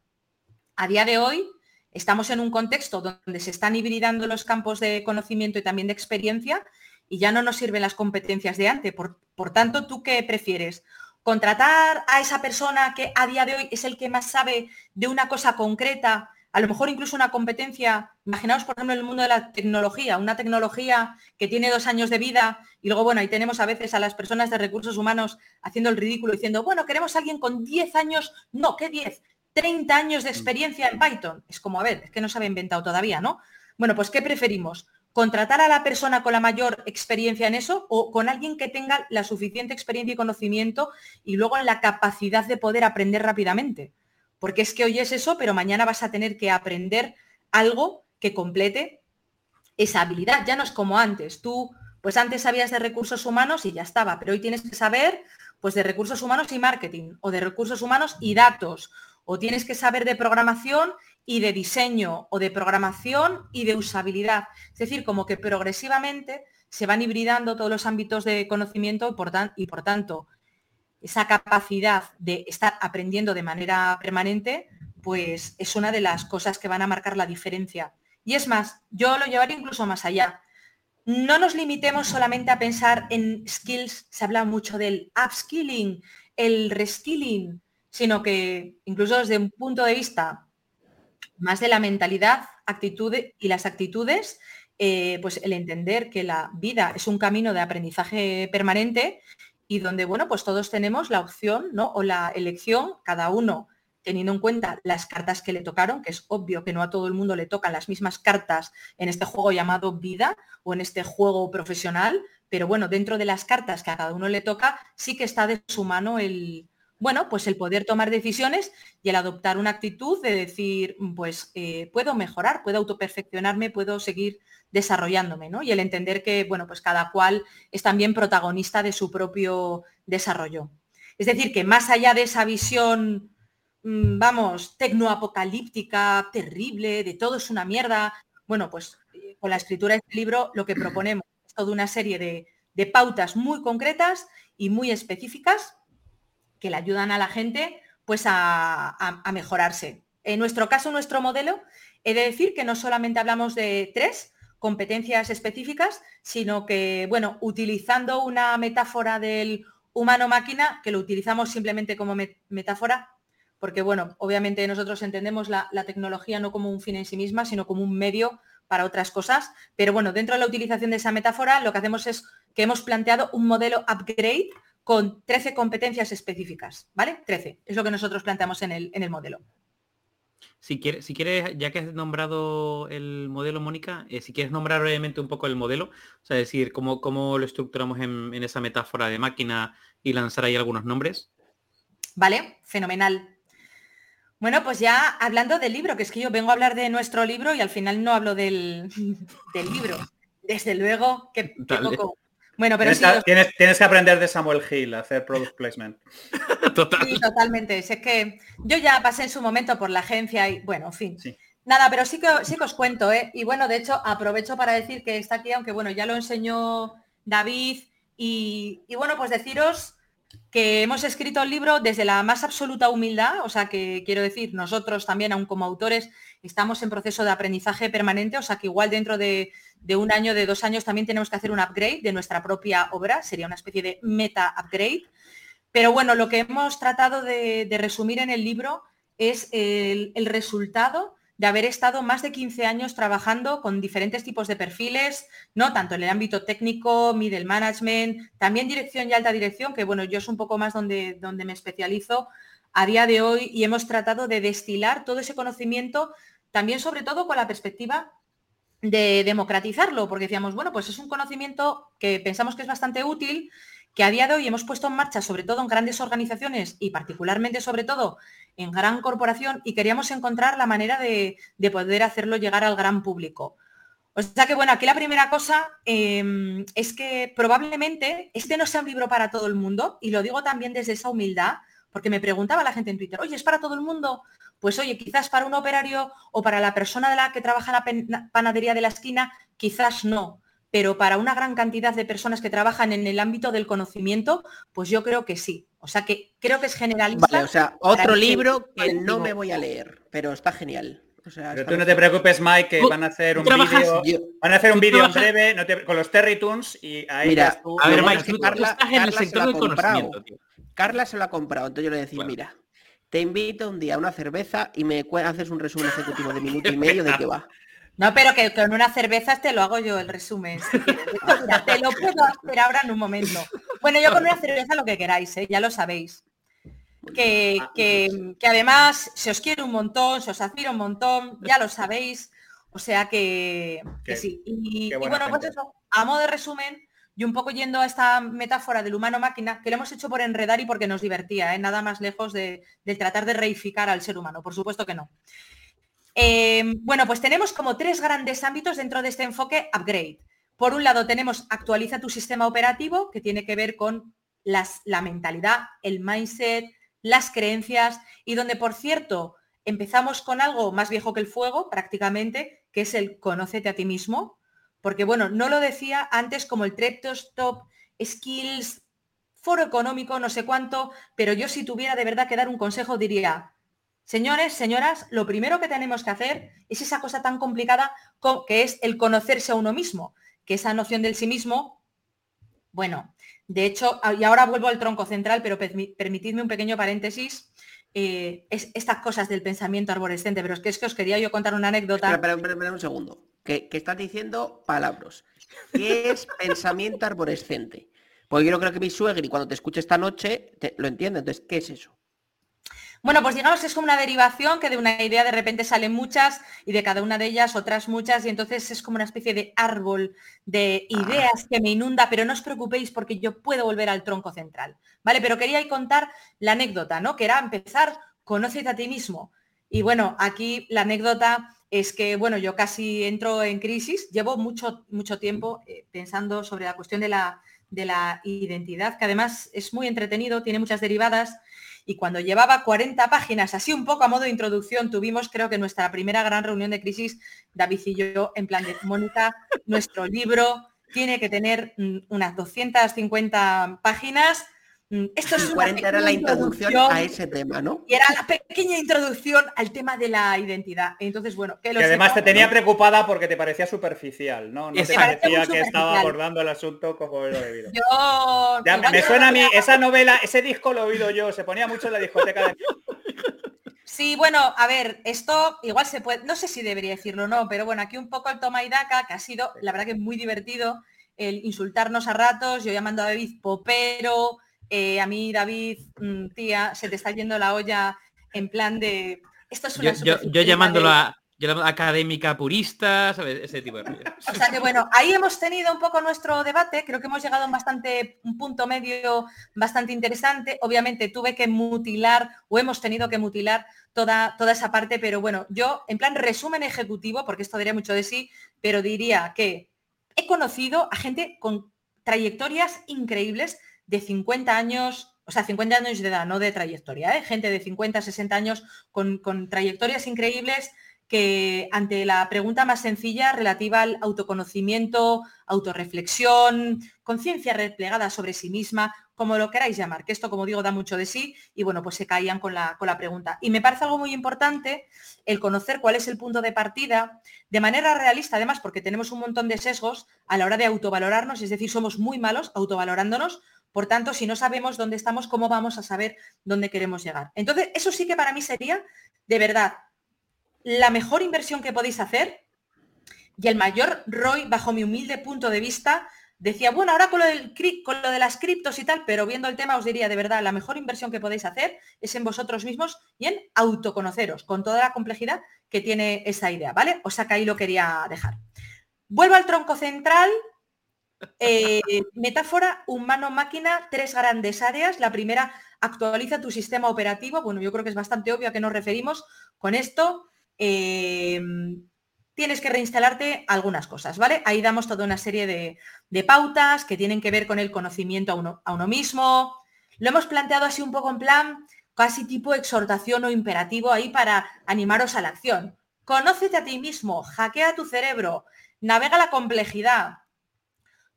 A día de hoy estamos en un contexto donde se están hibridando los campos de conocimiento y también de experiencia y ya no nos sirven las competencias de antes. Por, por tanto, ¿tú qué prefieres? contratar a esa persona que a día de hoy es el que más sabe de una cosa concreta, a lo mejor incluso una competencia, imaginaos por ejemplo en el mundo de la tecnología, una tecnología que tiene dos años de vida y luego, bueno, ahí tenemos a veces a las personas de recursos humanos haciendo el ridículo diciendo, bueno, queremos a alguien con 10 años, no, ¿qué 10? 30 años de experiencia en Python. Es como, a ver, es que no se había inventado todavía, ¿no? Bueno, pues ¿qué preferimos? contratar a la persona con la mayor experiencia en eso o con alguien que tenga la suficiente experiencia y conocimiento y luego la capacidad de poder aprender rápidamente. Porque es que hoy es eso, pero mañana vas a tener que aprender algo que complete esa habilidad. Ya no es como antes. Tú, pues antes sabías de recursos humanos y ya estaba, pero hoy tienes que saber pues de recursos humanos y marketing o de recursos humanos y datos o tienes que saber de programación y de diseño o de programación y de usabilidad. Es decir, como que progresivamente se van hibridando todos los ámbitos de conocimiento y por, y por tanto esa capacidad de estar aprendiendo de manera permanente, pues es una de las cosas que van a marcar la diferencia. Y es más, yo lo llevaría incluso más allá. No nos limitemos solamente a pensar en skills, se habla mucho del upskilling, el reskilling, sino que incluso desde un punto de vista más de la mentalidad, actitud y las actitudes, eh, pues el entender que la vida es un camino de aprendizaje permanente y donde, bueno, pues todos tenemos la opción, ¿no? O la elección, cada uno teniendo en cuenta las cartas que le tocaron, que es obvio que no a todo el mundo le tocan las mismas cartas en este juego llamado vida o en este juego profesional, pero bueno, dentro de las cartas que a cada uno le toca, sí que está de su mano el, bueno, pues el poder tomar decisiones y el adoptar una actitud de decir, pues eh, puedo mejorar, puedo autoperfeccionarme, puedo seguir desarrollándome, ¿no? Y el entender que, bueno, pues cada cual es también protagonista de su propio desarrollo. Es decir, que más allá de esa visión, mm, vamos, tecnoapocalíptica, terrible, de todo es una mierda, bueno, pues eh, con la escritura de este libro lo que proponemos es toda una serie de, de pautas muy concretas y muy específicas que le ayudan a la gente pues a, mejorarse. En nuestro caso, nuestro modelo, he de decir que no solamente hablamos de tres competencias específicas, sino que, bueno, utilizando una metáfora del humano-máquina, que lo utilizamos simplemente como metáfora, porque, bueno, obviamente nosotros entendemos la, la tecnología no como un fin en sí misma, sino como un medio para otras cosas. Pero bueno, dentro de la utilización de esa metáfora, lo que hacemos es que hemos planteado un modelo upgrade con 13 competencias específicas, ¿vale? 13, es lo que nosotros planteamos en el, en el modelo. Si quieres, si quieres, ya que has nombrado el modelo, Mónica, eh, si quieres nombrar brevemente un poco el modelo, o sea, decir, cómo, cómo lo estructuramos en, esa metáfora de máquina y lanzar ahí algunos nombres. Vale, fenomenal. Bueno, pues ya hablando del libro, que es que yo vengo a hablar de nuestro libro y al final no hablo del, del libro. Desde luego que, poco, bueno, pero tienes, tienes, que aprender de Samuel Hill a hacer product placement. (laughs) Sí, totalmente. Es que yo ya pasé en su momento por la agencia y bueno, en fin. Nada, pero sí que, sí que os cuento, ¿eh? Y bueno, de hecho, aprovecho para decir que está aquí, aunque bueno, ya lo enseñó David, y, y bueno, pues deciros que hemos escrito el libro desde la más absoluta humildad, o sea que quiero decir, nosotros también, aún como autores, estamos en proceso de aprendizaje permanente, o sea que igual dentro de, un año, de dos años, también tenemos que hacer un upgrade de nuestra propia obra, sería una especie de meta upgrade. Pero bueno, lo que hemos tratado de, resumir en el libro es el, el resultado de haber estado más de 15 años trabajando con diferentes tipos de perfiles, ¿no? Tanto en el ámbito técnico, middle management, también dirección y alta dirección, que bueno, yo es un poco más donde, donde me especializo a día de hoy y hemos tratado de destilar todo ese conocimiento, también sobre todo con la perspectiva de democratizarlo, porque decíamos, bueno, pues es un conocimiento que pensamos que es bastante útil, que a día de hoy hemos puesto en marcha, sobre todo en grandes organizaciones y particularmente, sobre todo, en gran corporación y queríamos encontrar la manera de, poder hacerlo llegar al gran público. O sea que, bueno, aquí la primera cosa em, es que probablemente este no sea un libro para todo el mundo, y lo digo también desde esa humildad, porque me preguntaba la gente en Twitter, oye, ¿es para todo el mundo? Pues oye, quizás para un operario o para la persona de la que trabaja en la panadería de la esquina, quizás no pero para una gran cantidad de personas que trabajan en el ámbito del conocimiento, pues yo creo que sí. O sea que creo que es generalista. Vale, o sea, otro libro que no me voy a leer, pero está genial. pero tú no te preocupes, Mike, que van a hacer un vídeo. Van a hacer un vídeo en breve con los Terry Tunes y ahí mira, tú. A ver, Mike, Carla, estás en el sector del conocimiento, tío. Carla se lo ha comprado, entonces yo le voy a decir, mira, te invito un día a una cerveza y me haces un resumen ejecutivo de minuto (laughs) y medio de qué va. No, pero que con una cerveza te lo hago yo el resumen. te lo puedo hacer ahora en un momento. Bueno, yo con una cerveza lo que queráis, ¿eh? ya lo sabéis. Que, que, además se os quiere un montón, se os admira un montón, ya lo sabéis. O sea que, sí. Y, bueno, pues eso, a modo de resumen, y un poco yendo a esta metáfora del humano-máquina, que lo hemos hecho por enredar y porque nos divertía, ¿eh? nada más lejos de, tratar de reificar al ser humano, por supuesto que no. Em, bueno, pues tenemos como tres grandes ámbitos dentro de este enfoque upgrade. Por un lado tenemos actualiza tu sistema operativo, que tiene que ver con la mentalidad, el mindset, las creencias, y donde, por cierto, empezamos con algo más viejo que el fuego, prácticamente, que es el conócete a ti mismo, porque bueno, no lo decía antes como el Top Skills, foro económico, no sé cuánto, pero yo si tuviera de verdad que dar un consejo diría, Señores, señoras, lo primero que tenemos que hacer es esa cosa tan complicada que es el conocerse a uno mismo, que esa noción del sí mismo, bueno, de hecho, y ahora vuelvo al tronco central, pero permitidme un pequeño paréntesis. eh, estas cosas del pensamiento arborescente, pero es que es que os quería yo contar una anécdota. Espera, espera, un segundo. Que, estás diciendo palabras. ¿Qué es (laughs) pensamiento arborescente? Porque yo no creo que mi suegri cuando te escuche esta noche lo entiende. Entonces, ¿qué es eso? Bueno, pues digamos que es como una derivación que de una idea de repente salen muchas y de cada una de ellas otras muchas y entonces es como una especie de árbol de ah. ideas que me inunda, pero no os preocupéis porque yo puedo volver al tronco central, ¿vale? Pero quería contar la anécdota, ¿no? Que era empezar, conócete a ti mismo. Y bueno, aquí la anécdota es que, bueno, yo casi entro en crisis, llevo mucho, mucho tiempo eh, pensando sobre la cuestión de la, de la identidad, que además es muy entretenido, tiene muchas derivadas. Y cuando llevaba 40 páginas, así un poco a modo de introducción, tuvimos creo que nuestra primera gran reunión de crisis, David y yo, en plan de Mónica, nuestro libro tiene que tener mm, unas 250 páginas esto es (laughs) 40 era la introducción, a ese tema, ¿no? Y era la pequeña introducción al tema de la identidad. Entonces, bueno, que, además te tenía preocupada porque te parecía superficial, ¿no? No te parecía que estaba abordando el asunto como lo debido. Yo... me suena a mí, esa novela, ese disco lo he oído yo, se ponía mucho en la discoteca de... Sí, bueno, a ver, esto igual se puede, no sé si debería decirlo o no, pero bueno, aquí un poco el toma y daca, que ha sido, la verdad que muy divertido, el insultarnos a ratos, yo llamando a David popero, eh, a mí, David, mm, tía, se te está yendo la olla en plan de... Esto es una yo, yo, llamándola académica purista, ¿sabes? Ese tipo de O sea que bueno, ahí hemos tenido un poco nuestro debate, creo que hemos llegado a un bastante, un punto medio bastante interesante. Obviamente tuve que mutilar o hemos tenido que mutilar toda, toda esa parte, pero bueno, yo en plan resumen ejecutivo, porque esto diría mucho de sí, pero diría que he conocido a gente con trayectorias increíbles de 50 años, o sea, 50 años de edad, no de trayectoria, ¿eh? gente de 50, 60 años con, con trayectorias increíbles que ante la pregunta más sencilla relativa al autoconocimiento, autorreflexión, conciencia replegada sobre sí misma, como lo queráis llamar, que esto, como digo, da mucho de sí, y bueno, pues se caían con la, con la pregunta. Y me parece algo muy importante el conocer cuál es el punto de partida, de manera realista, además, porque tenemos un montón de sesgos a la hora de autovalorarnos, es decir, somos muy malos autovalorándonos, por tanto, si no sabemos dónde estamos, ¿cómo vamos a saber dónde queremos llegar? Entonces, eso sí que para mí sería, de verdad, la mejor inversión que podéis hacer y el mayor ROI, bajo mi humilde punto de vista, decía, bueno, ahora con lo, del, de las criptos y tal, pero viendo el tema os diría, de verdad, la mejor inversión que podéis hacer es en vosotros mismos y en autoconoceros, con toda la complejidad que tiene esa idea, ¿vale? O sea que ahí lo quería dejar. Vuelvo al tronco central, eh, metáfora humano-máquina, tres grandes áreas. La primera, actualiza tu sistema operativo. Bueno, yo creo que es bastante obvio a qué nos referimos con esto. Eh, tienes que reinstalarte algunas cosas, ¿vale? Ahí damos toda una serie de, pautas que tienen que ver con el conocimiento a uno, a uno mismo. Lo hemos planteado así un poco en plan, casi tipo exhortación o imperativo ahí para animaros a la acción. Conócete a ti mismo, hackea tu cerebro, navega la complejidad,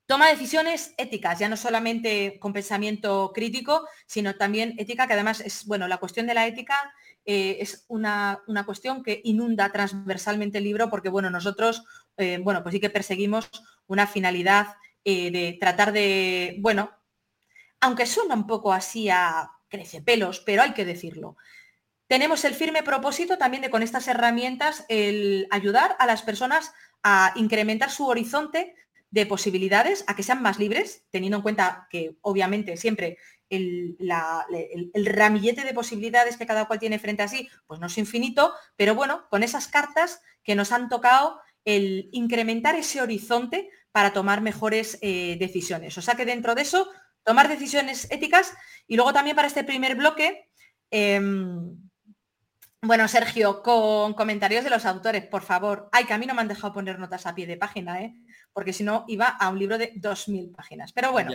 Toma decisiones éticas, ya no solamente con pensamiento crítico, sino también ética, que además es, bueno, la cuestión de la ética eh, es una, cuestión que inunda transversalmente el libro porque, bueno, nosotros, eh, bueno, pues sí que perseguimos una finalidad eh, de tratar de, bueno, aunque suena un poco así a crece pelos, pero hay que decirlo. Tenemos el firme propósito también de con estas herramientas el ayudar a las personas a incrementar su horizonte de posibilidades a que sean más libres, teniendo en cuenta que obviamente siempre el, ramillete de posibilidades que cada cual tiene frente a sí, pues no es infinito, pero bueno, con esas cartas que nos han tocado el incrementar ese horizonte para tomar mejores eh, decisiones. O sea que dentro de eso, tomar decisiones éticas y luego también para este primer bloque, em, bueno, Sergio, con comentarios de los autores, por favor. Ay, que a mí no me han dejado poner notas a pie de página, ¿eh? porque si no iba a un libro de 2.000 páginas. Pero bueno,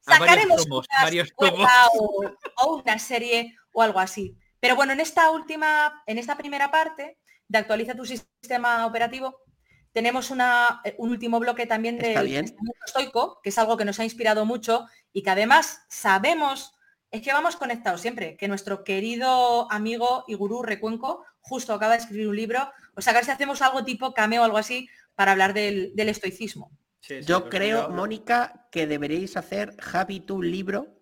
sacaremos una O, una serie o algo así. Pero bueno, en esta última, en esta primera parte de actualiza tu sistema operativo, tenemos una, un último bloque también de estoico, que es algo que nos ha inspirado mucho y que además sabemos, es que vamos conectados siempre, que nuestro querido amigo y gurú Recuenco justo acaba de escribir un libro, o sea, a ver si hacemos algo tipo cameo o algo así para hablar del, estoicismo. Yo creo, Mónica, que deberéis hacer, Javi, tu libro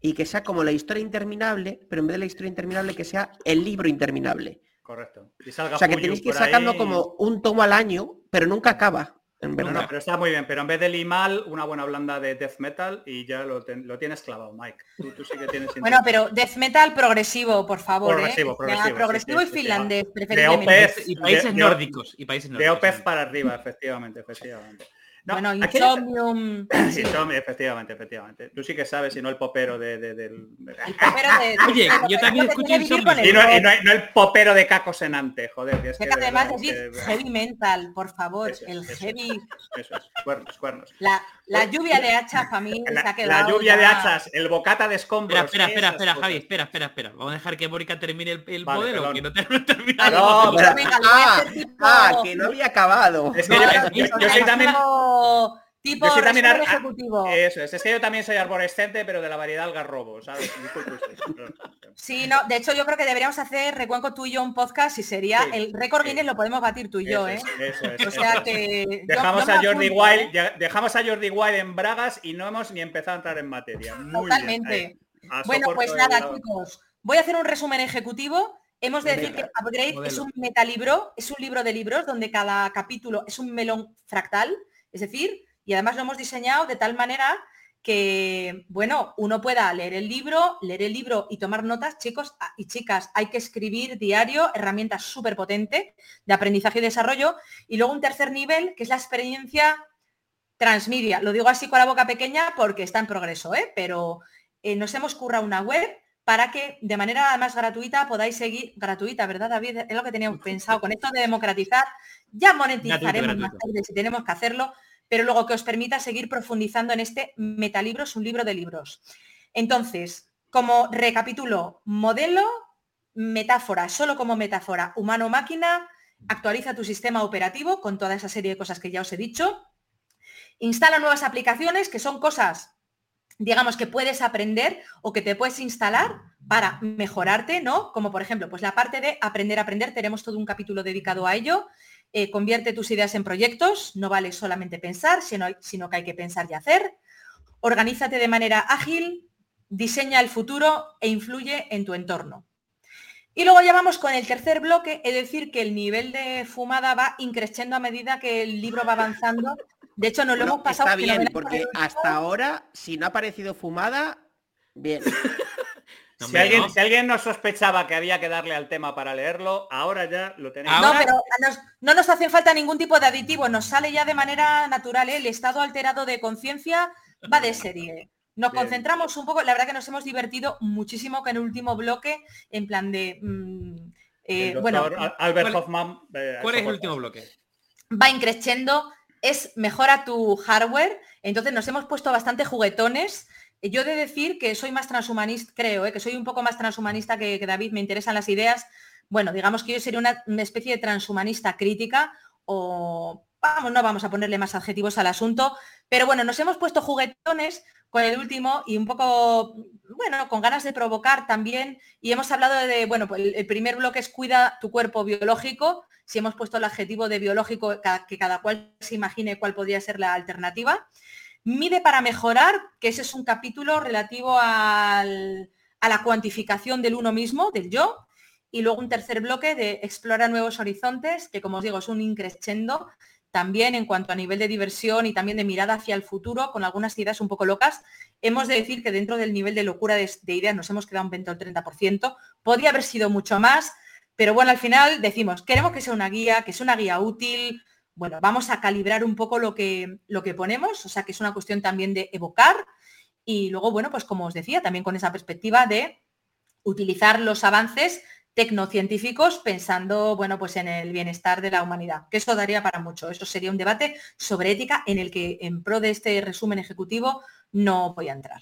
y que sea como la historia interminable, pero en vez de la historia interminable que sea el libro interminable. Correcto. o sea que tenéis que ir sacando como un tomo al año, pero nunca acaba. En verdad. pero está muy bien, pero en vez de Limal, una buena blanda de death metal y ya lo, tienes clavado, Mike. Tú, sí que tienes bueno, pero death metal progresivo, por favor. Progresivo, ¿eh? progresivo. progresivo y finlandés, preferiblemente. y países nórdicos. Y países nórdicos. De OPEZ para arriba, efectivamente, efectivamente bueno, (clears throat) Insomnium. efectivamente, efectivamente. Tú sí que sabes, y no el popero de, del... El popero de... (laughs) Oye, yo también escucho Insomnium. Y no, no, el popero de Caco Senante, joder. Que es que, además decir heavy mental, por favor, el heavy... Eso es, cuernos, cuernos. La, la lluvia de hachas para mí la, se ha quedado... La lluvia de hachas, el bocata de escombros. Espera, espera, espera, Javi, espera, espera, espera. Vamos a dejar que Borica termine el, el modelo, que no terminado. (laughs) No, pero... ah, ah, que no había acabado. Es que yo, yo soy también tipo yo también ejecutivo. Eso es, es que yo también soy arborescente, pero de la variedad algarrobo, ¿sabes? (laughs) sí, no, de hecho yo creo que deberíamos hacer recuenco tú y yo un podcast y sería el récord Guinness lo podemos batir tú y yo, ¿eh? Eso es, o sea que dejamos a Jordi Wild, dejamos a Jordi Wild en Bragas y no hemos ni empezado a entrar en materia. Totalmente. bueno, pues nada, chicos, voy a hacer un resumen ejecutivo. Hemos de decir que Upgrade es un metalibro, es un libro de libros donde cada capítulo es un melón fractal, es decir, y además lo hemos diseñado de tal manera que, bueno, uno pueda leer el libro, leer el libro y tomar notas, chicos y chicas, hay que escribir diario, herramienta súper potente de aprendizaje y desarrollo. Y luego un tercer nivel, que es la experiencia transmedia. Lo digo así con la boca pequeña porque está en progreso, ¿eh? pero eh, nos hemos currado una web para que de manera más gratuita podáis seguir, gratuita, ¿verdad David? Es lo que teníamos pensado, con esto de democratizar, ya monetizaremos más tarde si tenemos que hacerlo, pero luego que os permita seguir profundizando en este metalibros, un libro de libros. Entonces, como recapitulo, modelo, metáfora, solo como metáfora, humano-máquina, actualiza tu sistema operativo con toda esa serie de cosas que ya os he dicho, instala nuevas aplicaciones que son cosas, digamos, que puedes aprender o que te puedes instalar para mejorarte, ¿no? Como por ejemplo, pues la parte de aprender a aprender, tenemos todo un capítulo dedicado a ello. Eh, convierte tus ideas en proyectos, no vale solamente pensar, sino, sino que hay que pensar y hacer. Organízate de manera ágil, diseña el futuro e influye en tu entorno. Y luego ya vamos con el tercer bloque, es decir, que el nivel de fumada va increciendo a medida que el libro va avanzando. De hecho, no lo hemos pasado. Está bien, porque hasta ahora, si no ha aparecido fumada, bien. (laughs) si, alguien, si, alguien, nos sospechaba que había que darle al tema para leerlo, ahora ya lo tenemos. No, pero no nos hace falta ningún tipo de aditivo, nos sale ya de manera natural. ¿eh? El estado alterado de conciencia va de serie. Nos concentramos un poco, la verdad que nos hemos divertido muchísimo con el último bloque, en plan de... Mm, eh, bueno, Albert Hoffman. Eh, ¿Cuál es el último bloque? Va increciendo, es mejora tu hardware, entonces nos hemos puesto bastante juguetones yo de decir que soy más transhumanista, creo, ¿eh? que soy un poco más transhumanista que, David, me interesan las ideas. Bueno, digamos que yo sería una, especie de transhumanista crítica o vamos, no vamos a ponerle más adjetivos al asunto, pero bueno, nos hemos puesto juguetones con el último y un poco, bueno, con ganas de provocar también. Y hemos hablado de, bueno, pues el primer bloque es cuida tu cuerpo biológico. Si hemos puesto el adjetivo de biológico, que cada cual se imagine cuál podría ser la alternativa. Mide para mejorar, que ese es un capítulo relativo a la cuantificación del uno mismo, del yo. Y luego un tercer bloque de explora nuevos horizontes, que como os digo es un increscendo también en cuanto a nivel de diversión y también de mirada hacia el futuro, con algunas ideas un poco locas. Hemos de decir que dentro del nivel de locura de, ideas nos hemos quedado un 20 o 30%. Podría haber sido mucho más, pero bueno, al final decimos, queremos que sea una guía, que sea una guía útil, bueno, vamos a calibrar un poco lo que, lo que ponemos, o sea que es una cuestión también de evocar y luego, bueno, pues como os decía, también con esa perspectiva de utilizar los avances tecnocientíficos pensando, bueno, pues en el bienestar de la humanidad, que eso daría para mucho. Eso sería un debate sobre ética en el que en pro de este resumen ejecutivo no voy a entrar.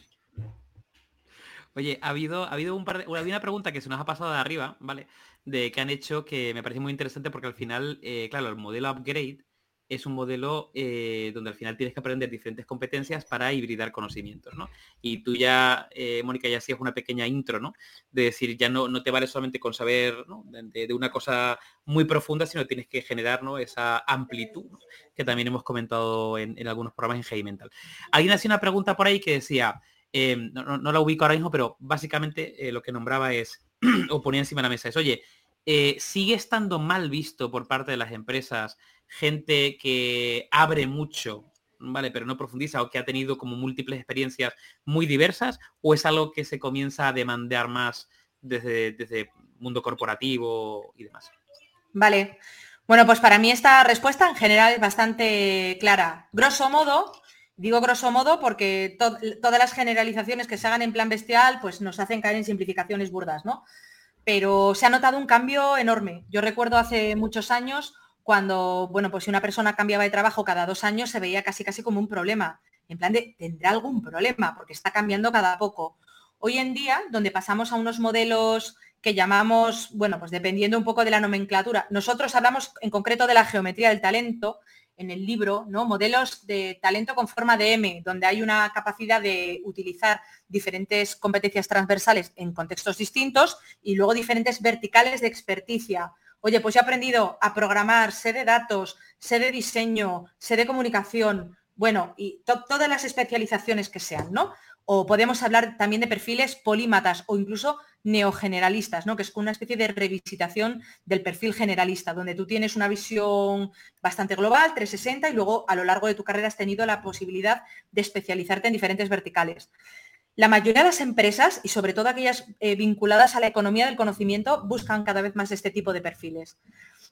Oye, ha habido, ha habido un par de, una pregunta que se nos ha pasado de arriba, ¿vale? De que han hecho que me parece muy interesante porque al final, eh, claro, el modelo upgrade es un modelo eh, donde al final tienes que aprender diferentes competencias para hibridar conocimientos, ¿no? Y tú ya, eh, Mónica, ya hacías una pequeña intro, ¿no? De decir, ya no, no te vale solamente con saber de, una cosa muy profunda, sino tienes que generar ¿no? esa amplitud, que también hemos comentado en, algunos programas en Heavy Mental. Alguien hacía una pregunta por ahí que decía, em, no, la ubico ahora mismo, pero básicamente eh, lo que nombraba es, (clears throat) o ponía encima de la mesa, es, oye, eh, sigue estando mal visto por parte de las empresas gente que abre mucho, ¿vale? Pero no profundiza o que ha tenido como múltiples experiencias muy diversas, o es algo que se comienza a demandar más desde, desde mundo corporativo y demás. Vale. Bueno, pues para mí esta respuesta en general es bastante clara. Grosso modo, digo grosso modo porque todas las generalizaciones que se hagan en plan bestial pues nos hacen caer en simplificaciones burdas, ¿no? Pero se ha notado un cambio enorme. Yo recuerdo hace muchos años cuando, bueno, pues si una persona cambiaba de trabajo cada dos años se veía casi casi como un problema. En plan de, tendrá algún problema porque está cambiando cada poco. Hoy en día, donde pasamos a unos modelos que llamamos, bueno, pues dependiendo un poco de la nomenclatura. Nosotros hablamos en concreto de la geometría del talento en el libro, ¿no? Modelos de talento con forma de M, donde hay una capacidad de utilizar diferentes competencias transversales en contextos distintos y luego diferentes verticales de experticia. Oye, pues he aprendido a programar, sé de datos, sé de diseño, sé de comunicación, bueno, y todas las especializaciones que sean, ¿no? O podemos hablar también de perfiles polímatas o incluso neogeneralistas, ¿no? que es una especie de revisitación del perfil generalista, donde tú tienes una visión bastante global, 360, y luego a lo largo de tu carrera has tenido la posibilidad de especializarte en diferentes verticales. La mayoría de las empresas, y sobre todo aquellas eh, vinculadas a la economía del conocimiento, buscan cada vez más este tipo de perfiles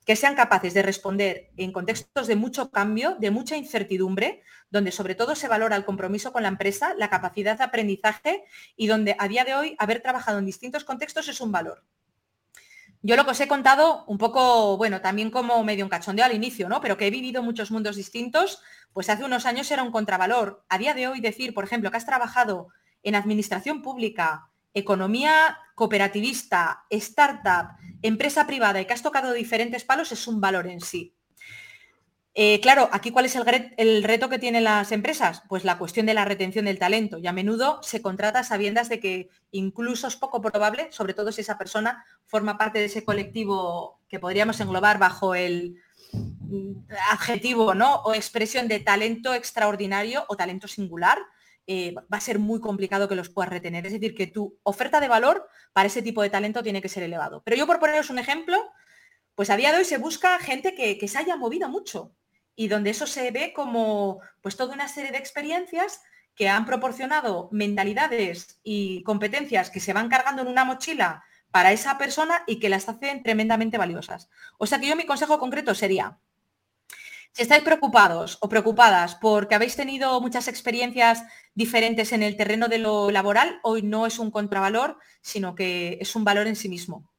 que sean capaces de responder en contextos de mucho cambio, de mucha incertidumbre, donde sobre todo se valora el compromiso con la empresa, la capacidad de aprendizaje y donde a día de hoy haber trabajado en distintos contextos es un valor. Yo lo que os he contado un poco, bueno, también como medio un cachondeo al inicio, ¿no? Pero que he vivido muchos mundos distintos, pues hace unos años era un contravalor. A día de hoy decir, por ejemplo, que has trabajado en administración pública, economía cooperativista, startup, empresa privada y que has tocado diferentes palos es un valor en sí. Eh, claro, aquí cuál es el, reto que tienen las empresas? Pues la cuestión de la retención del talento. Y a menudo se contrata sabiendas de que incluso es poco probable, sobre todo si esa persona forma parte de ese colectivo que podríamos englobar bajo el mm, adjetivo ¿no? o expresión de talento extraordinario o talento singular, eh, va a ser muy complicado que los puedas retener. Es decir, que tu oferta de valor para ese tipo de talento tiene que ser elevado. Pero yo por poneros un ejemplo, pues a día de hoy se busca gente que, se haya movido mucho y donde eso se ve como pues toda una serie de experiencias que han proporcionado mentalidades y competencias que se van cargando en una mochila para esa persona y que las hacen tremendamente valiosas. O sea que yo mi consejo concreto sería, si estáis preocupados o preocupadas porque habéis tenido muchas experiencias diferentes en el terreno de lo laboral, hoy no es un contravalor, sino que es un valor en sí mismo.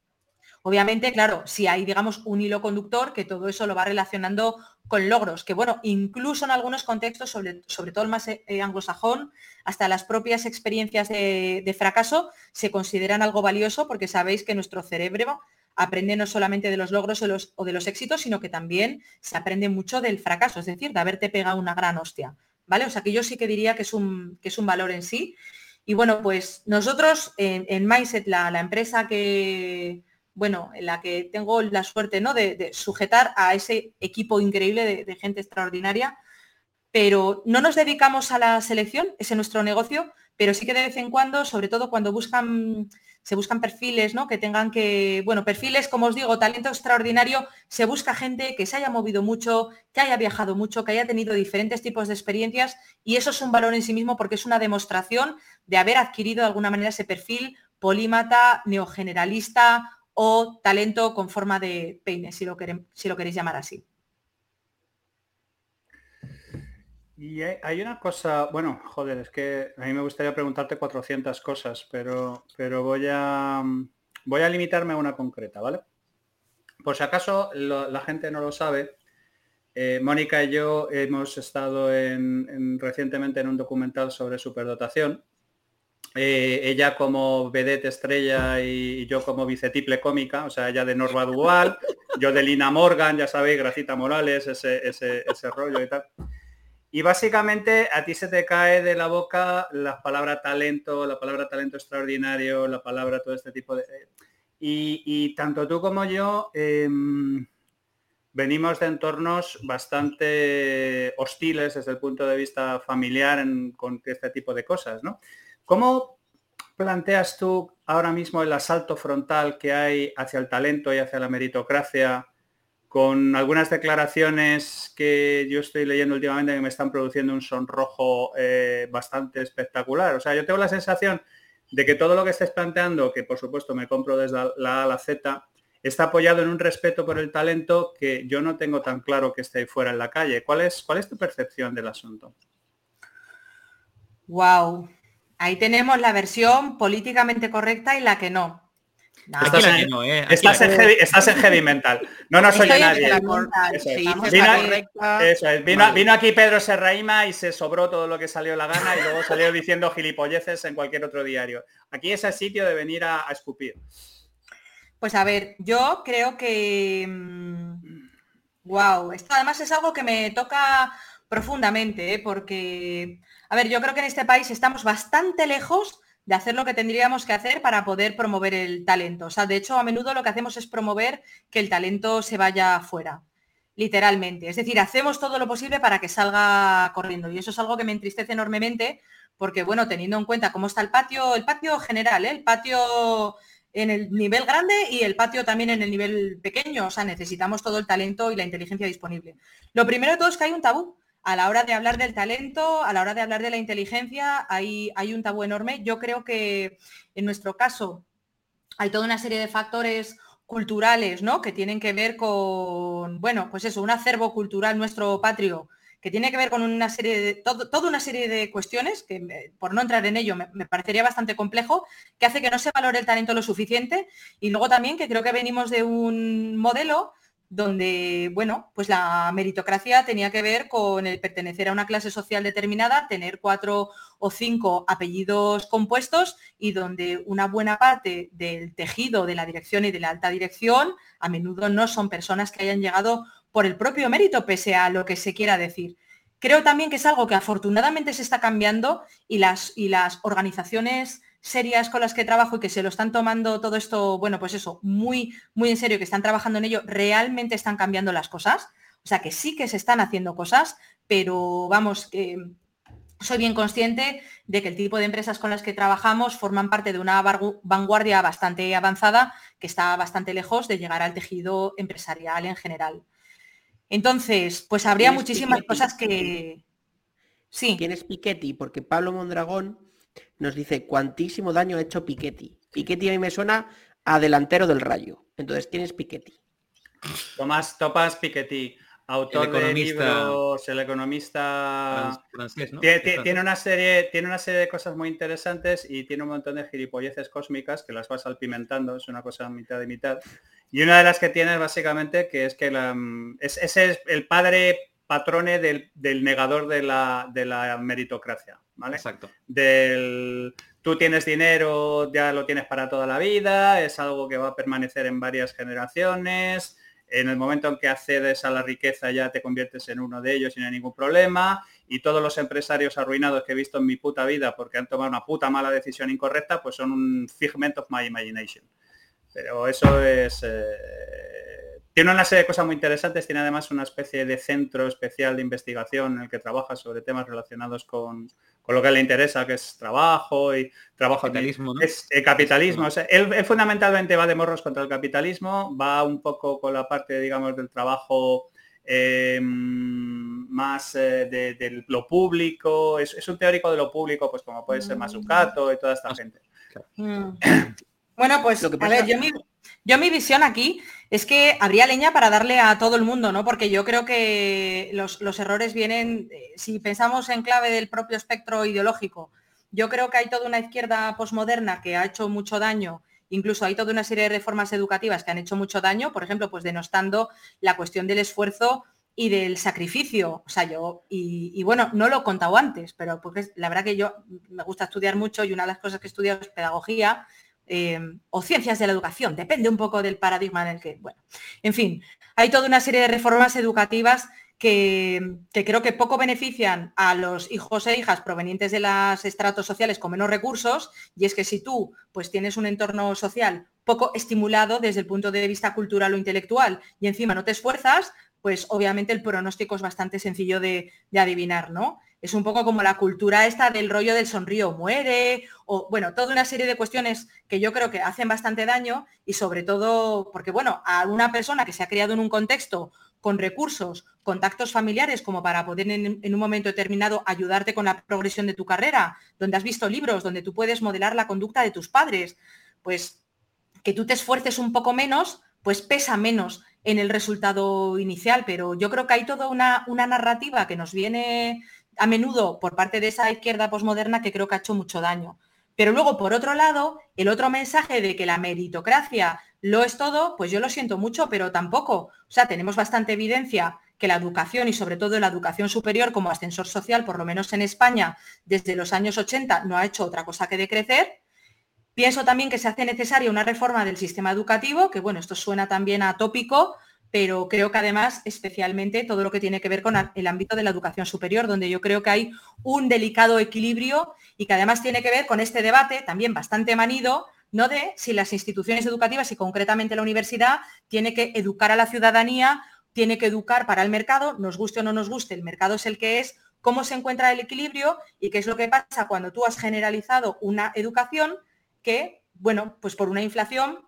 Obviamente, claro, si hay, digamos, un hilo conductor que todo eso lo va relacionando con logros, que bueno, incluso en algunos contextos, sobre, todo el más eh, anglosajón, hasta las propias experiencias de, de fracaso se consideran algo valioso porque sabéis que nuestro cerebro aprende no solamente de los logros o, de los éxitos, sino que también se aprende mucho del fracaso, es decir, de haberte pegado una gran hostia. ¿Vale? O sea que yo sí que diría que es un, que es un valor en sí. Y bueno, pues nosotros en, Mindset, la, empresa que, bueno, en la que tengo la suerte ¿no? de, sujetar a ese equipo increíble de, gente extraordinaria, pero no nos dedicamos a la selección, ese es nuestro negocio, pero sí que de vez en cuando, sobre todo cuando buscan se buscan perfiles, ¿no? Que tengan que, bueno, perfiles, como os digo, talento extraordinario, se busca gente que se haya movido mucho, que haya viajado mucho, que haya tenido diferentes tipos de experiencias y eso es un valor en sí mismo porque es una demostración de haber adquirido de alguna manera ese perfil polímata, neogeneralista o talento con forma de peine, si lo, si lo queréis llamar así. Y hay una cosa, bueno, joder, es que a mí me gustaría preguntarte 400 cosas, pero, pero voy, a, voy a limitarme a una concreta, ¿vale? Por si acaso la gente no lo sabe, eh, Mónica y yo hemos estado en, recientemente en un documental sobre superdotación. Eh, ella como vedette estrella y, yo como vicetiple cómica, o sea, ella de Norma Dual, yo de Lina Morgan, ya sabéis, Gracita Morales, ese, ese, ese rollo y tal. Y básicamente a ti se te cae de la boca la palabra talento, la palabra talento extraordinario, la palabra todo este tipo de... Y, tanto tú como yo em, venimos de entornos bastante hostiles desde el punto de vista familiar con este tipo de cosas, ¿no? ¿Cómo planteas tú ahora mismo el asalto frontal que hay hacia el talento y hacia la meritocracia? Con algunas declaraciones que yo estoy leyendo últimamente que me están produciendo un sonrojo eh, bastante espectacular. O sea, yo tengo la sensación de que todo lo que estés planteando, que por supuesto me compro desde la A a la Z, está apoyado en un respeto por el talento que yo no tengo tan claro que esté ahí fuera en la calle. ¿Cuál es, cuál es tu percepción del asunto? Wow. Ahí tenemos la versión políticamente correcta y la que no. Estás, en, heavy, mental. No nos oye nadie. Vino, aquí Pedro Serraima y se sobró todo lo que salió la gana y luego salió diciendo gilipolleces en cualquier otro diario. Aquí es el sitio de venir a, escupir. Pues a ver, yo creo que... Wow, mm, esto además es algo que me toca profundamente, ¿eh? porque, a ver, yo creo que en este país estamos bastante lejos de hacer lo que tendríamos que hacer para poder promover el talento. O sea, de hecho, a menudo lo que hacemos es promover que el talento se vaya fuera, literalmente. Es decir, hacemos todo lo posible para que salga corriendo. Y eso es algo que me entristece enormemente, porque, bueno, teniendo en cuenta cómo está el patio, el patio general, ¿eh? el patio en el nivel grande y el patio también en el nivel pequeño. O sea, necesitamos todo el talento y la inteligencia disponible. Lo primero de todo es que hay un tabú a la hora de hablar del talento, a la hora de hablar de la inteligencia, hay, un tabú enorme. Yo creo que en nuestro caso hay toda una serie de factores culturales, ¿no? Que tienen que ver con, bueno, pues eso, un acervo cultural nuestro patrio, que tiene que ver con una serie de, toda una serie de cuestiones, que por no entrar en ello me, me, parecería bastante complejo, que hace que no se valore el talento lo suficiente. Y luego también que creo que venimos de un modelo donde, bueno, pues la meritocracia tenía que ver con el pertenecer a una clase social determinada, tener cuatro o cinco apellidos compuestos y donde una buena parte del tejido de la dirección y de la alta dirección a menudo no son personas que hayan llegado por el propio mérito, pese a lo que se quiera decir. Creo también que es algo que afortunadamente se está cambiando y las, y las organizaciones serias con las que trabajo y que se lo están tomando todo esto, bueno, pues eso, muy, muy en serio, que están trabajando en ello, realmente están cambiando las cosas. O sea, que sí que se están haciendo cosas, pero vamos, que soy bien consciente de que el tipo de empresas con las que trabajamos forman parte de una vanguardia bastante avanzada que está bastante lejos de llegar al tejido empresarial en general. Entonces, pues habría muchísimas cosas que... Sí. ¿Quién es Piketty? Porque Pablo Mondragón nos dice cuantísimo daño ha hecho Piketty. Piketty a mí me suena a delantero del rayo. Entonces, ¿quién es Piketty? Tomás Topas Piketty, autor de libros, el economista francés, tiene, una serie, tiene una serie de cosas muy interesantes y tiene un montón de gilipolleces cósmicas que las vas salpimentando, es una cosa mitad de mitad. Y una de las que tiene básicamente que es que la, es, ese es el padre patrone del, negador de la, de la meritocracia. ¿vale? Exacto. Del tú tienes dinero, ya lo tienes para toda la vida, es algo que va a permanecer en varias generaciones. En el momento en que accedes a la riqueza ya te conviertes en uno de ellos y no ningún problema. Y todos los empresarios arruinados que he visto en mi puta vida porque han tomado una puta mala decisión incorrecta, pues son un figment of my imagination. Pero eso es... Eh, tiene una serie de cosas muy interesantes, tiene además una especie de centro especial de investigación en el que trabaja sobre temas relacionados con, lo que le interesa, que es trabajo y trabajo. Capitalismo, Es el capitalismo. él, fundamentalmente va de morros contra el capitalismo, va un poco con la parte, digamos, del trabajo eh, más eh, de, lo público. Es, un teórico de lo público, pues como puede ser Mazzucato y toda esta gente. Mm. Bueno, pues a ver, yo yo mi visión aquí es que habría leña para darle a todo el mundo, ¿no? Porque yo creo que los, errores vienen, eh, si pensamos en clave del propio espectro ideológico, yo creo que hay toda una izquierda posmoderna que ha hecho mucho daño, incluso hay toda una serie de reformas educativas que han hecho mucho daño, por ejemplo, pues denostando la cuestión del esfuerzo y del sacrificio. O sea, yo, y, bueno, no lo he contado antes, pero porque la verdad que yo me gusta estudiar mucho y una de las cosas que he estudiado es pedagogía Em, o ciencias de la educación, depende un poco del paradigma en el que, bueno, en fin, hay toda una serie de reformas educativas que, creo que poco benefician a los hijos e hijas provenientes de los estratos sociales con menos recursos, y es que si tú pues tienes un entorno social poco estimulado desde el punto de vista cultural o intelectual y encima no te esfuerzas, pues obviamente el pronóstico es bastante sencillo de, de adivinar, ¿no? Es un poco como la cultura esta del rollo del sonrío muere, o bueno, toda una serie de cuestiones que yo creo que hacen bastante daño y sobre todo porque, bueno, a una persona que se ha criado en un contexto con recursos, contactos familiares como para poder en, un momento determinado ayudarte con la progresión de tu carrera, donde has visto libros, donde tú puedes modelar la conducta de tus padres, pues que tú te esfuerces un poco menos, pues pesa menos en el resultado inicial, pero yo creo que hay toda una, una narrativa que nos viene a menudo por parte de esa izquierda posmoderna que creo que ha hecho mucho daño. Pero luego, por otro lado, el otro mensaje de que la meritocracia lo es todo, pues yo lo siento mucho, pero tampoco. O sea, tenemos bastante evidencia que la educación y sobre todo la educación superior como ascensor social, por lo menos en España, desde los años 80 no ha hecho otra cosa que decrecer. Pienso también que se hace necesaria una reforma del sistema educativo, que bueno, esto suena también atópico, pero creo que además especialmente todo lo que tiene que ver con el ámbito de la educación superior, donde yo creo que hay un delicado equilibrio y que además tiene que ver con este debate también bastante manido, no de si las instituciones educativas y concretamente la universidad tiene que educar a la ciudadanía, tiene que educar para el mercado, nos guste o no nos guste, el mercado es el que es, cómo se encuentra el equilibrio y qué es lo que pasa cuando tú has generalizado una educación que, bueno, pues por una inflación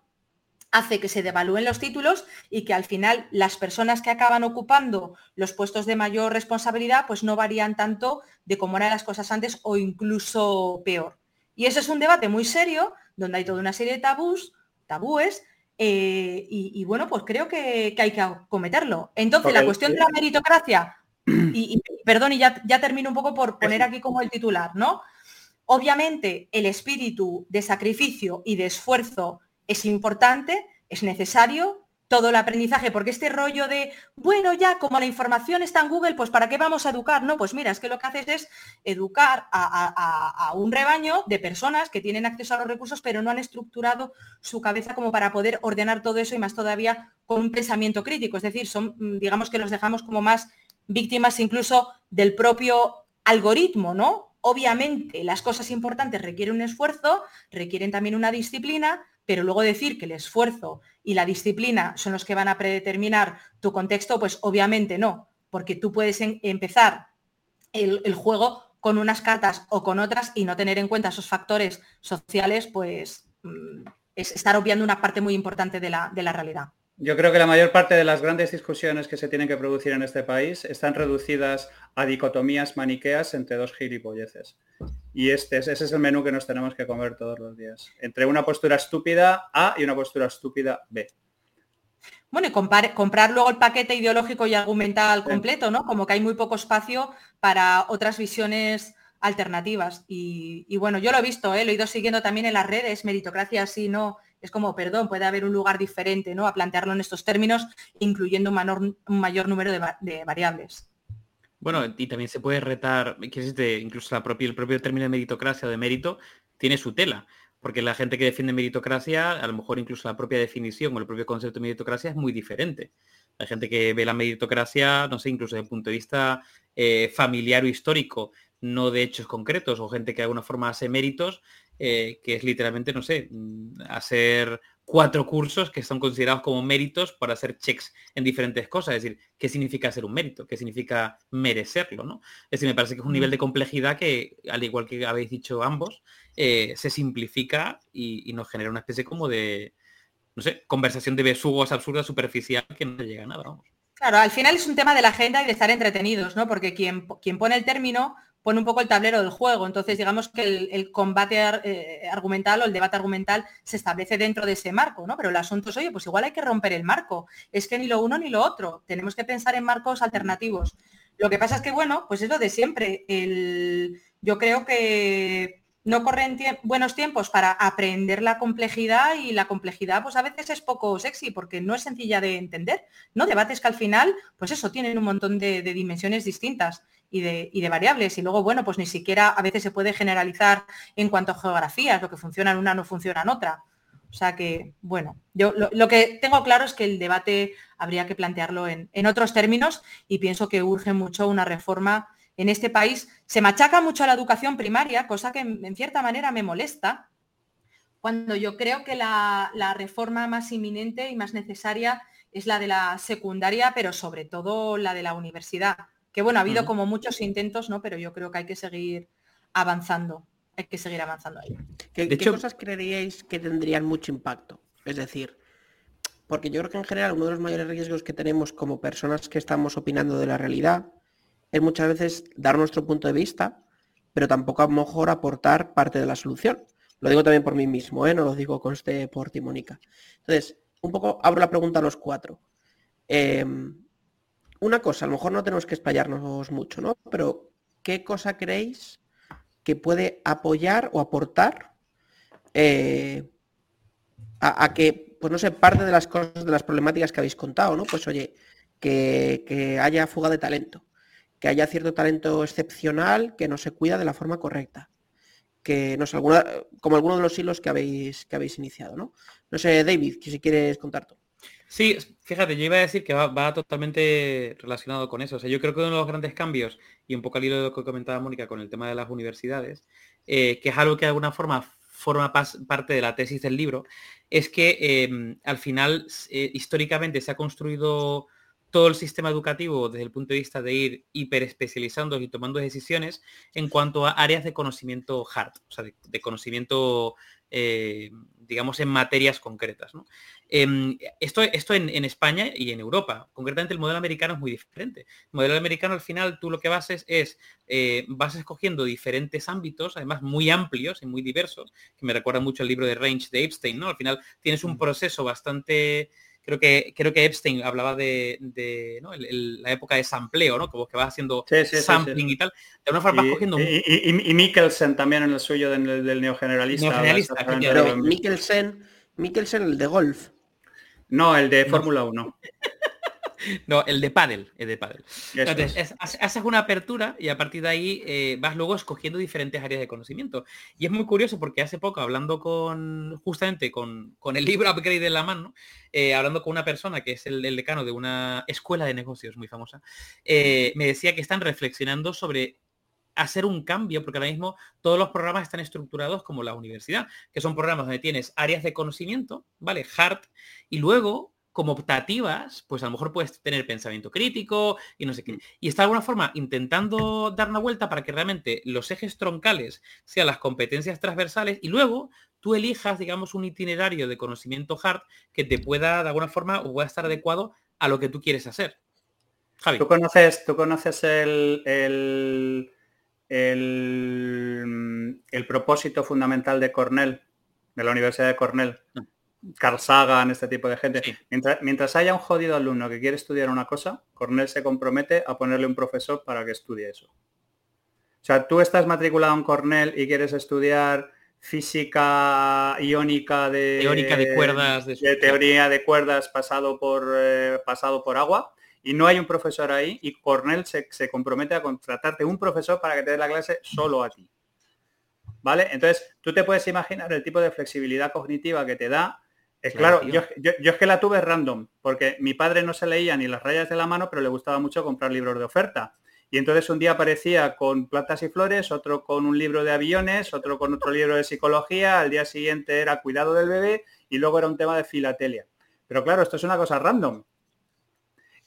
hace que se devalúen los títulos y que al final las personas que acaban ocupando los puestos de mayor responsabilidad pues no varían tanto de cómo eran las cosas antes o incluso peor. Y ese es un debate muy serio donde hay toda una serie de tabús, tabúes, eh, y, bueno, pues creo que, hay que acometerlo. Entonces, la cuestión de la meritocracia, (clears throat) y, perdón, y ya, ya termino un poco por poner aquí como el titular, ¿no? Obviamente, el espíritu de sacrificio y de esfuerzo es importante, es necesario, todo el aprendizaje, porque este rollo de, bueno, ya como la información está en Google, pues ¿para qué vamos a educar? No, pues mira, es que lo que haces es educar a, un rebaño de personas que tienen acceso a los recursos, pero no han estructurado su cabeza como para poder ordenar todo eso y más todavía con un pensamiento crítico. Es decir, son, mm, digamos que los dejamos como más víctimas incluso del propio algoritmo, ¿no? Obviamente las cosas importantes requieren un esfuerzo, requieren también una disciplina, pero luego decir que el esfuerzo y la disciplina son los que van a predeterminar tu contexto, pues obviamente no, porque tú puedes empezar el, juego con unas cartas o con otras y no tener en cuenta esos factores sociales, pues mm, es estar obviando una parte muy importante de la, de la realidad. Yo creo que la mayor parte de las grandes discusiones que se tienen que producir en este país están reducidas a dicotomías maniqueas entre dos gilipolleces. Y este, ese es el menú que nos tenemos que comer todos los días. Entre una postura estúpida A y una postura estúpida B. Bueno, y comprar luego el paquete ideológico y argumental completo, ¿no? Como que hay muy poco espacio para otras visiones alternativas. Y, bueno, yo lo he visto, ¿eh? lo he ido siguiendo también en las redes, meritocracia sí, no es como, perdón, puede haber un lugar diferente ¿no? a plantearlo en estos términos, incluyendo un, mayor número de, variables. Bueno, y también se puede retar, que existe incluso el propio término de meritocracia o de mérito tiene su tela, porque la gente que defiende meritocracia, a lo mejor incluso la propia definición o el propio concepto de meritocracia es muy diferente. Hay gente que ve la meritocracia, no sé, incluso desde el punto de vista eh, familiar o histórico, no de hechos concretos, o gente que de alguna forma hace méritos eh, que es literalmente, no sé, mm, hacer cuatro cursos que son considerados como méritos para hacer checks en diferentes cosas. Es decir, ¿qué significa ser un mérito? ¿Qué significa merecerlo? ¿no? Es decir, me parece que es un nivel de complejidad que, al igual que habéis dicho ambos, eh, se simplifica y, nos genera una especie como de, no sé, conversación de besugos absurda, superficial, que no llega a nada, vamos. Claro, al final es un tema de la agenda y de estar entretenidos, ¿no? Porque quien, quien pone el término pone un poco el tablero del juego. Entonces, digamos que el, combate eh, argumental o el debate argumental se establece dentro de ese marco, ¿no? Pero el asunto es, oye, pues igual hay que romper el marco. Es que ni lo uno ni lo otro. Tenemos que pensar en marcos alternativos. Lo que pasa es que, bueno, pues es lo de siempre. El, yo creo que no corren buenos tiempos para aprender la complejidad y la complejidad pues a veces es poco sexy porque no es sencilla de entender, ¿no? Debates que al final, pues eso, tienen un montón de dimensiones distintas y de, variables. Y luego, bueno, pues ni siquiera a veces se puede generalizar en cuanto a geografías, lo que funciona en una no funciona en otra. O sea que, bueno, yo lo, que tengo claro es que el debate habría que plantearlo en, otros términos y pienso que urge mucho una reforma en este país. Se machaca mucho a la educación primaria, cosa que en, cierta manera me molesta, cuando yo creo que la, la reforma más inminente y más necesaria es la de la secundaria, pero sobre todo la de la universidad Que bueno, ha habido como muchos intentos, ¿no? Pero yo creo que hay que seguir avanzando. Hay que seguir avanzando ahí. ¿Qué, ¿qué cosas creeríais que tendrían mucho impacto? Es decir, porque yo creo que en general uno de los mayores riesgos que tenemos como personas que estamos opinando de la realidad es muchas veces dar nuestro punto de vista, pero tampoco a lo mejor aportar parte de la solución. Lo digo también por mí mismo, ¿eh? no lo digo con este por ti, Mónica. Entonces, un poco abro la pregunta a los cuatro. Em, una cosa, a lo mejor no tenemos que explayarnos mucho, ¿no? Pero, ¿qué cosa creéis que puede apoyar o aportar eh, a, que, pues no sé, parte de las cosas, de las problemáticas que habéis contado, ¿no? Pues oye, que, que haya fuga de talento, que haya cierto talento excepcional que no se cuida de la forma correcta que no sé, alguna, como alguno de los hilos que habéis, que habéis iniciado, ¿no? No sé, David, que si quieres contar tú. Sí, fíjate, yo iba a decir que va, totalmente relacionado con eso. O sea, yo creo que uno de los grandes cambios, y un poco al hilo de lo que comentaba Mónica con el tema de las universidades, eh, que es algo que de alguna forma forma parte de la tesis del libro, es que em, al final eh, históricamente se ha construido todo el sistema educativo desde el punto de vista de ir hiperespecializando y tomando decisiones en cuanto a áreas de conocimiento hard, o sea, de, conocimiento, eh, digamos, en materias concretas. Em, esto esto en, España y en Europa. Concretamente el modelo americano es muy diferente. El modelo americano al final tú lo que vas es, eh, vas escogiendo diferentes ámbitos, además muy amplios y muy diversos, que me recuerda mucho el libro de Range de Epstein, ¿no? Al final tienes un mm. proceso bastante creo que creo que Epstein hablaba de, la época de sampleo, ¿no? Como que va haciendo sampling y tal. De una forma y, cogiendo... Y, y, Mikkelsen también en el suyo del, neogeneralista. neogeneralista pero Mikkelsen, Mikkelsen el de golf. No, el de Fórmula 1. (laughs) No, el de paddle, el de paddle. Entonces, haces una apertura y a partir de ahí eh, vas luego escogiendo diferentes áreas de conocimiento. Y es muy curioso porque hace poco, hablando con, justamente con, el libro Upgrade en la mano, eh, hablando con una persona que es el, decano de una escuela de negocios muy famosa, eh, me decía que están reflexionando sobre hacer un cambio, porque ahora mismo todos los programas están estructurados como la universidad, que son programas donde tienes áreas de conocimiento, ¿vale? Hard, y luego como optativas, pues a lo mejor puedes tener pensamiento crítico y no sé qué. Y está de alguna forma intentando dar una vuelta para que realmente los ejes troncales sean las competencias transversales y luego tú elijas, digamos, un itinerario de conocimiento hard que te pueda, de alguna forma, o pueda estar adecuado a lo que tú quieres hacer. Javi. ¿Tú conoces, tú conoces el, el, el, el propósito fundamental de Cornell, de la Universidad de Cornell? Carl Sagan, este tipo de gente. Mientras, haya un jodido alumno que quiere estudiar una cosa, Cornell se compromete a ponerle un profesor para que estudie eso. O sea, tú estás matriculado en Cornell y quieres estudiar física iónica de, teórica de cuerdas, de, teoría de cuerdas pasado por, eh, pasado por agua, y no hay un profesor ahí, y Cornell se, se compromete a contratarte un profesor para que te dé la clase solo a ti. ¿Vale? Entonces, tú te puedes imaginar el tipo de flexibilidad cognitiva que te da es claro, yo, es que la tuve random, porque mi padre no se leía ni las rayas de la mano, pero le gustaba mucho comprar libros de oferta. Y entonces un día aparecía con plantas y flores, otro con un libro de aviones, otro con otro libro de psicología, al día siguiente era cuidado del bebé y luego era un tema de filatelia. Pero claro, esto es una cosa random.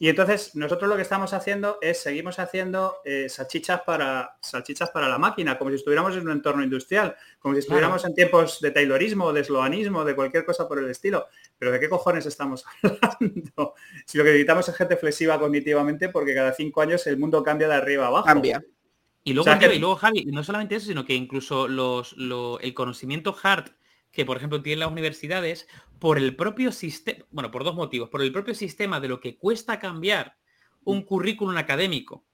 Y entonces nosotros lo que estamos haciendo es seguimos haciendo eh, salchichas para salchichas para la máquina, como si estuviéramos en un entorno industrial, como si estuviéramos en tiempos de taylorismo, de esloanismo, de cualquier cosa por el estilo. Pero ¿de qué cojones estamos (laughs) hablando? Si lo que necesitamos es gente flexiva cognitivamente, porque cada cinco años el mundo cambia de arriba a abajo. Cambia. Y luego, y luego Javi, no solamente eso, sino que incluso los, el conocimiento hard que, por ejemplo, tienen las universidades por el propio sistema, bueno, por dos motivos, por el propio sistema de lo que cuesta cambiar un mm. currículum académico.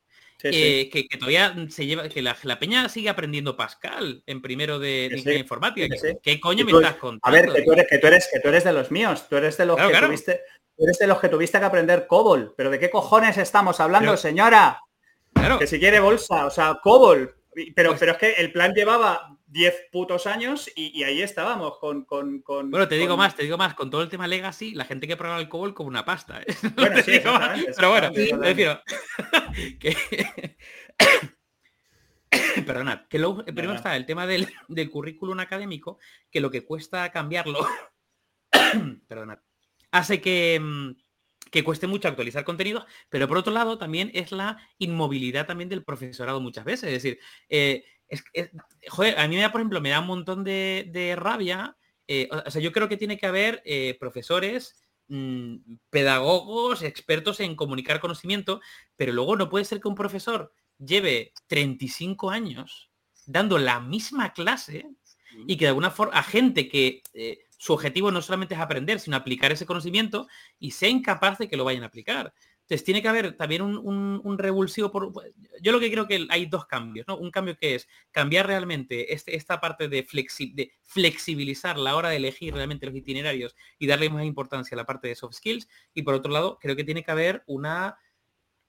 Eh, que, todavía se lleva, que la, peña sigue aprendiendo Pascal en primero de, informática. ¿Qué coño me estás contando? A ver, que tú, eres, que tú, eres, que tú eres de los míos, tú eres de los que tuviste, eres de los que tuviste que aprender COBOL. Pero ¿de qué cojones estamos hablando, señora? Claro. Que si quiere bolsa, o sea, COBOL. Pero, pues pero es que el plan llevaba 10 putos años y, ahí estábamos con, con, Bueno, te digo más, te digo más, con todo el tema Legacy, la gente que prueba el COBOL como una pasta. ¿eh? (laughs) Bueno, sí, pero bueno, (laughs) que... (coughs) Perdonad, que luego, primero está el tema del, del currículum académico, que lo que cuesta cambiarlo, (coughs) perdonad, hace que, mm, que cueste mucho actualizar contenidos, pero por otro lado también es la inmovilidad también del profesorado muchas veces. Es decir, eh, es, joder, a mí me da, por ejemplo, me da un montón de, rabia. Eh, o sea, yo creo que tiene que haber eh, profesores, mm, pedagogos, expertos en comunicar conocimiento, pero luego no puede ser que un profesor lleve 35 años dando la misma clase y que de alguna forma a gente que su objetivo no solamente es aprender, sino aplicar ese conocimiento y sea incapaz de que lo vayan a aplicar. Entonces tiene que haber también un, revulsivo por... Yo lo que creo que hay dos cambios, ¿no? Un cambio que es cambiar realmente este, esta parte de, flexibilizar la hora de elegir realmente los itinerarios y darle más importancia a la parte de soft skills. Y por otro lado, creo que tiene que haber una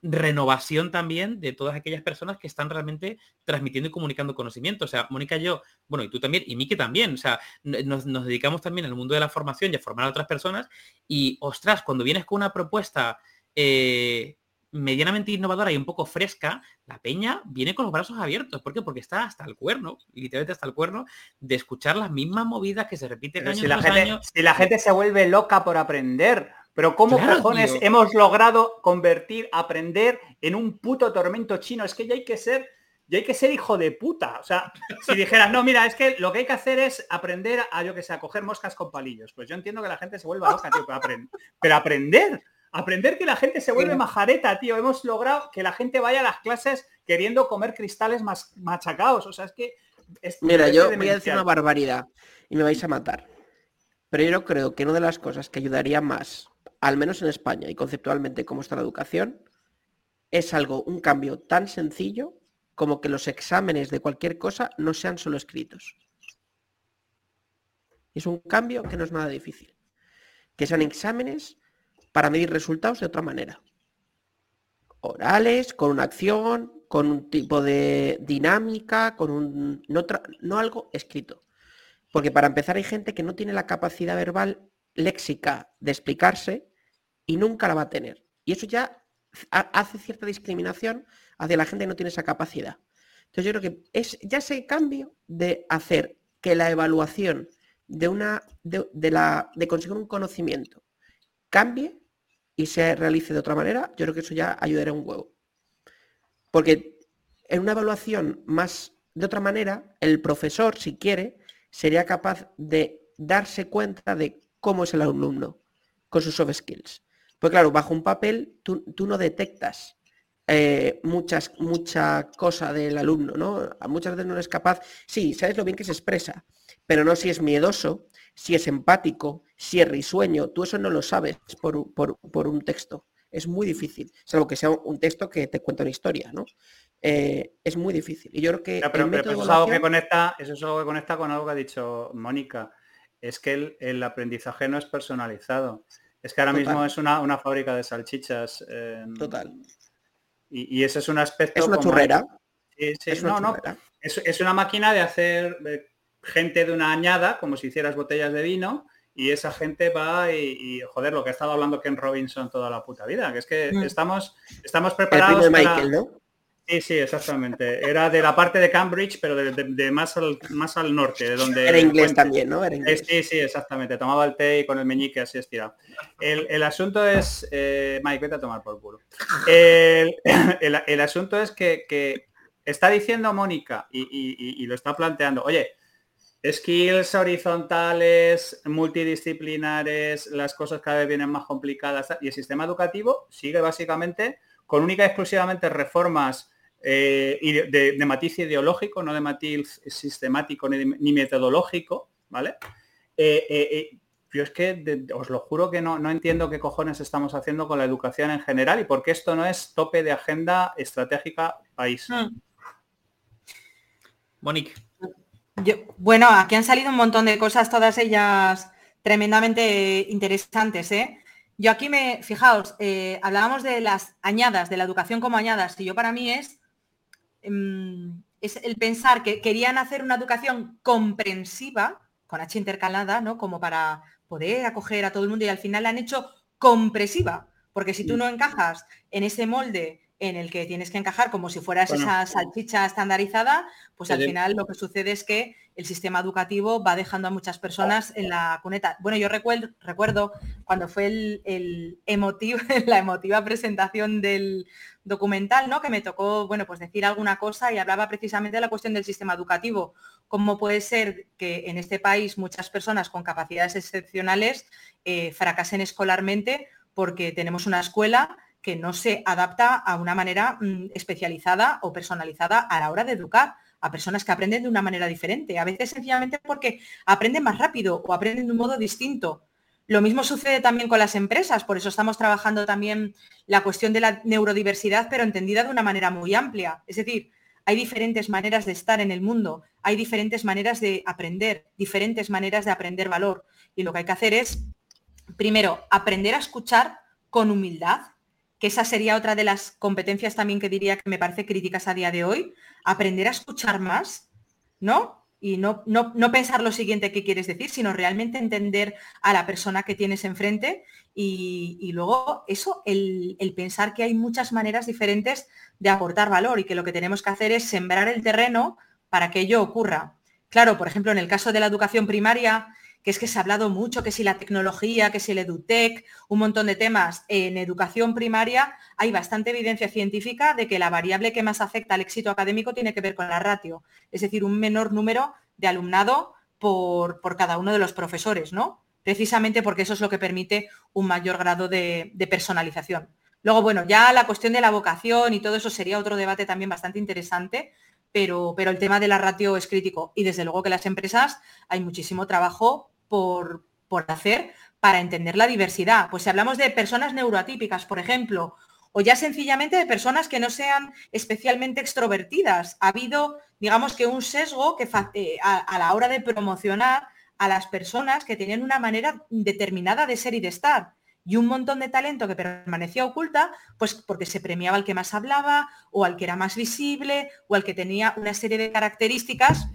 renovación también de todas aquellas personas que están realmente transmitiendo y comunicando conocimiento. O sea, Mónica yo, bueno, y tú también, y Miki también, o sea, nos, dedicamos también al mundo de la formación y a formar a otras personas. Y, ostras, cuando vienes con una propuesta eh, medianamente innovadora y un poco fresca, la peña viene con los brazos abiertos. ¿Por qué? Porque está hasta el cuerno, literalmente hasta el cuerno, de escuchar las mismas movidas que se repiten años si la gente, Si la gente se vuelve loca por aprender, pero ¿cómo cojones hemos logrado convertir, aprender en un puto tormento chino? Es que ya hay que ser, ya hay que ser hijo de puta. O sea, si dijeras, no, mira, es que lo que hay que hacer es aprender a, yo que sé, a coger moscas con palillos. Pues yo entiendo que la gente se vuelva loca, tío, pero, pero aprender, aprender que la gente se vuelve majareta, tío. Hemos logrado que la gente vaya a las clases queriendo comer cristales más machacados. O sea, es que... Mira, yo voy a decir una barbaridad y me vais a matar. Pero yo creo que una de las cosas que ayudaría más al menos en España y conceptualmente como está la educación, es algo, un cambio tan sencillo como que los exámenes de cualquier cosa no sean solo escritos. Es un cambio que no es nada difícil. Que sean exámenes para medir resultados de otra manera. Orales, con una acción, con un tipo de dinámica, con un... No, no algo escrito. Porque para empezar hay gente que no tiene la capacidad verbal léxica de explicarse y nunca la va a tener. Y eso ya hace cierta discriminación hacia la gente que no tiene esa capacidad. Entonces yo creo que es ya ese cambio de hacer que la evaluación de una de, la de conseguir un conocimiento cambie y se realice de otra manera, yo creo que eso ya ayudará un huevo. Porque en una evaluación más de otra manera, el profesor, si quiere, sería capaz de darse cuenta de cómo es el alumno con sus soft skills. Pues claro, bajo un papel tú, no detectas eh, muchas, mucha cosa del alumno, ¿no? Muchas veces no eres capaz, sí, sabes lo bien que se expresa, pero no si es miedoso, si es empático, si es risueño, tú eso no lo sabes por, un texto. Es muy difícil, salvo que sea un texto que te cuenta una historia, ¿no? Eh, es muy difícil. Y yo creo que. pero, eso, es algo que conecta, eso es algo que conecta con algo que ha dicho Mónica. Es que el aprendizaje no es personalizado. Es que ahora mismo es una, fábrica de salchichas. Em, Total. Y, ese es un aspecto. Es una churrera. Es una no, Es, una máquina de hacer gente de una añada, como si hicieras botellas de vino, y esa gente va y, joder, lo que ha estado hablando Ken Robinson toda la puta vida, que es que mm. estamos, estamos preparados. El Michael, ¿no? Sí, sí, exactamente. Era de la parte de Cambridge, pero de, más, al, más al norte, de donde... Era inglés también, ¿no? Era inglés. Sí, sí, exactamente. Tomaba el té y con el meñique así estirado. El, el asunto es... Eh, Mike, vete a tomar por culo. El, (laughs) el, asunto es que, está diciendo Mónica y, lo está planteando, oye, skills horizontales, multidisciplinares, las cosas cada vez vienen más complicadas y el sistema educativo sigue básicamente con única y exclusivamente reformas eh, de, matiz ideológico, no de matiz sistemático ni, metodológico, ¿vale? Eh, eh, yo es que os lo juro que no, no, entiendo qué cojones estamos haciendo con la educación en general y por qué esto no es tope de agenda estratégica país. Hmm. Monique. Bueno, aquí han salido un montón de cosas, todas ellas tremendamente interesantes, ¿eh? Yo aquí me, fijaos, hablábamos de las añadas, de la educación como añadas, y yo para mí es Em, es el pensar que querían hacer una educación comprensiva, con H intercalada, ¿no? Como para poder acoger a todo el mundo y al final la han hecho compresiva, porque si tú no encajas en ese molde en el que tienes que encajar como si fueras esa salchicha estandarizada, pues al final lo que sucede es que el sistema educativo va dejando a muchas personas en la cuneta. Bueno, yo recuerdo, recuerdo cuando fue el, emotivo, (laughs) la emotiva presentación del documental, ¿no? Que me tocó, bueno, pues decir alguna cosa y hablaba precisamente de la cuestión del sistema educativo. ¿Cómo puede ser que en este país muchas personas con capacidades excepcionales eh, fracasen escolarmente porque tenemos una escuela que no se adapta a una manera mm, especializada o personalizada a la hora de educar a personas que aprenden de una manera diferente, a veces sencillamente porque aprenden más rápido o aprenden de un modo distinto. Lo mismo sucede también con las empresas, por eso estamos trabajando también la cuestión de la neurodiversidad, pero entendida de una manera muy amplia. Es decir, hay diferentes maneras de estar en el mundo, hay diferentes maneras de aprender, diferentes maneras de aprender valor. Y lo que hay que hacer es, primero, aprender a escuchar con humildad, que esa sería otra de las competencias también que diría que me parece críticas a día de hoy, aprender a escuchar más, ¿no? Y no, no, pensar lo siguiente que quieres decir, sino realmente entender a la persona que tienes enfrente y, luego eso, el, el, pensar que hay muchas maneras diferentes de aportar valor y que lo que tenemos que hacer es sembrar el terreno para que ello ocurra. Claro, por ejemplo, en el caso de la educación primaria, que es que se ha hablado mucho, que si la tecnología, que si el edutech, un montón de temas. En educación primaria hay bastante evidencia científica de que la variable que más afecta al éxito académico tiene que ver con la ratio, es decir, un menor número de alumnado por, cada uno de los profesores, ¿no? Precisamente porque eso es lo que permite un mayor grado de, de personalización. Luego, bueno, ya la cuestión de la vocación y todo eso sería otro debate también bastante interesante, pero, pero el tema de la ratio es crítico y desde luego que las empresas hay muchísimo trabajo por, por hacer para entender la diversidad. Pues si hablamos de personas neuroatípicas, por ejemplo, o ya sencillamente de personas que no sean especialmente extrovertidas. Ha habido, digamos que un sesgo que eh, a, la hora de promocionar a las personas que tenían una manera determinada de ser y de estar y un montón de talento que permanecía oculta, pues porque se premiaba al que más hablaba o al que era más visible o al que tenía una serie de características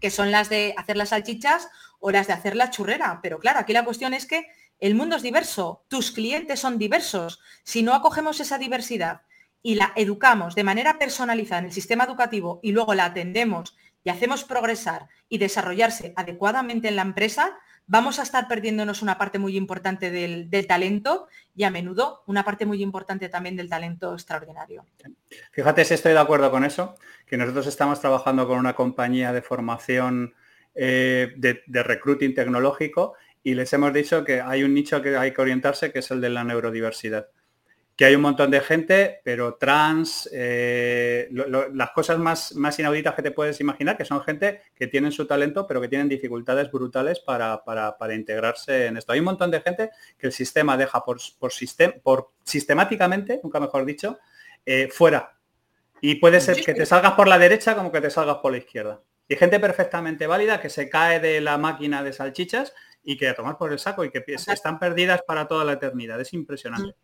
que son las de hacer las salchichas o las de hacer la churrera. Pero claro, aquí la cuestión es que el mundo es diverso, tus clientes son diversos. Si no acogemos esa diversidad y la educamos de manera personalizada en el sistema educativo y luego la atendemos y hacemos progresar y desarrollarse adecuadamente en la empresa, vamos a estar perdiéndonos una parte muy importante del, talento y a menudo una parte muy importante también del talento extraordinario. Fíjate si estoy de acuerdo con eso, que nosotros estamos trabajando con una compañía de formación eh, de, de recruiting tecnológico y les hemos dicho que hay un nicho que hay que orientarse, que es el de la neurodiversidad que hay un montón de gente, pero trans, eh, las cosas más, más inauditas que te puedes imaginar, que son gente que tienen su talento, pero que tienen dificultades brutales para, integrarse en esto. Hay un montón de gente que el sistema deja por, por, por sistemáticamente, nunca mejor dicho, eh, fuera. Y puede ser que te salgas por la derecha como que te salgas por la izquierda. Y gente perfectamente válida que se cae de la máquina de salchichas y que a tomar por el saco y que están perdidas para toda la eternidad. Es impresionante.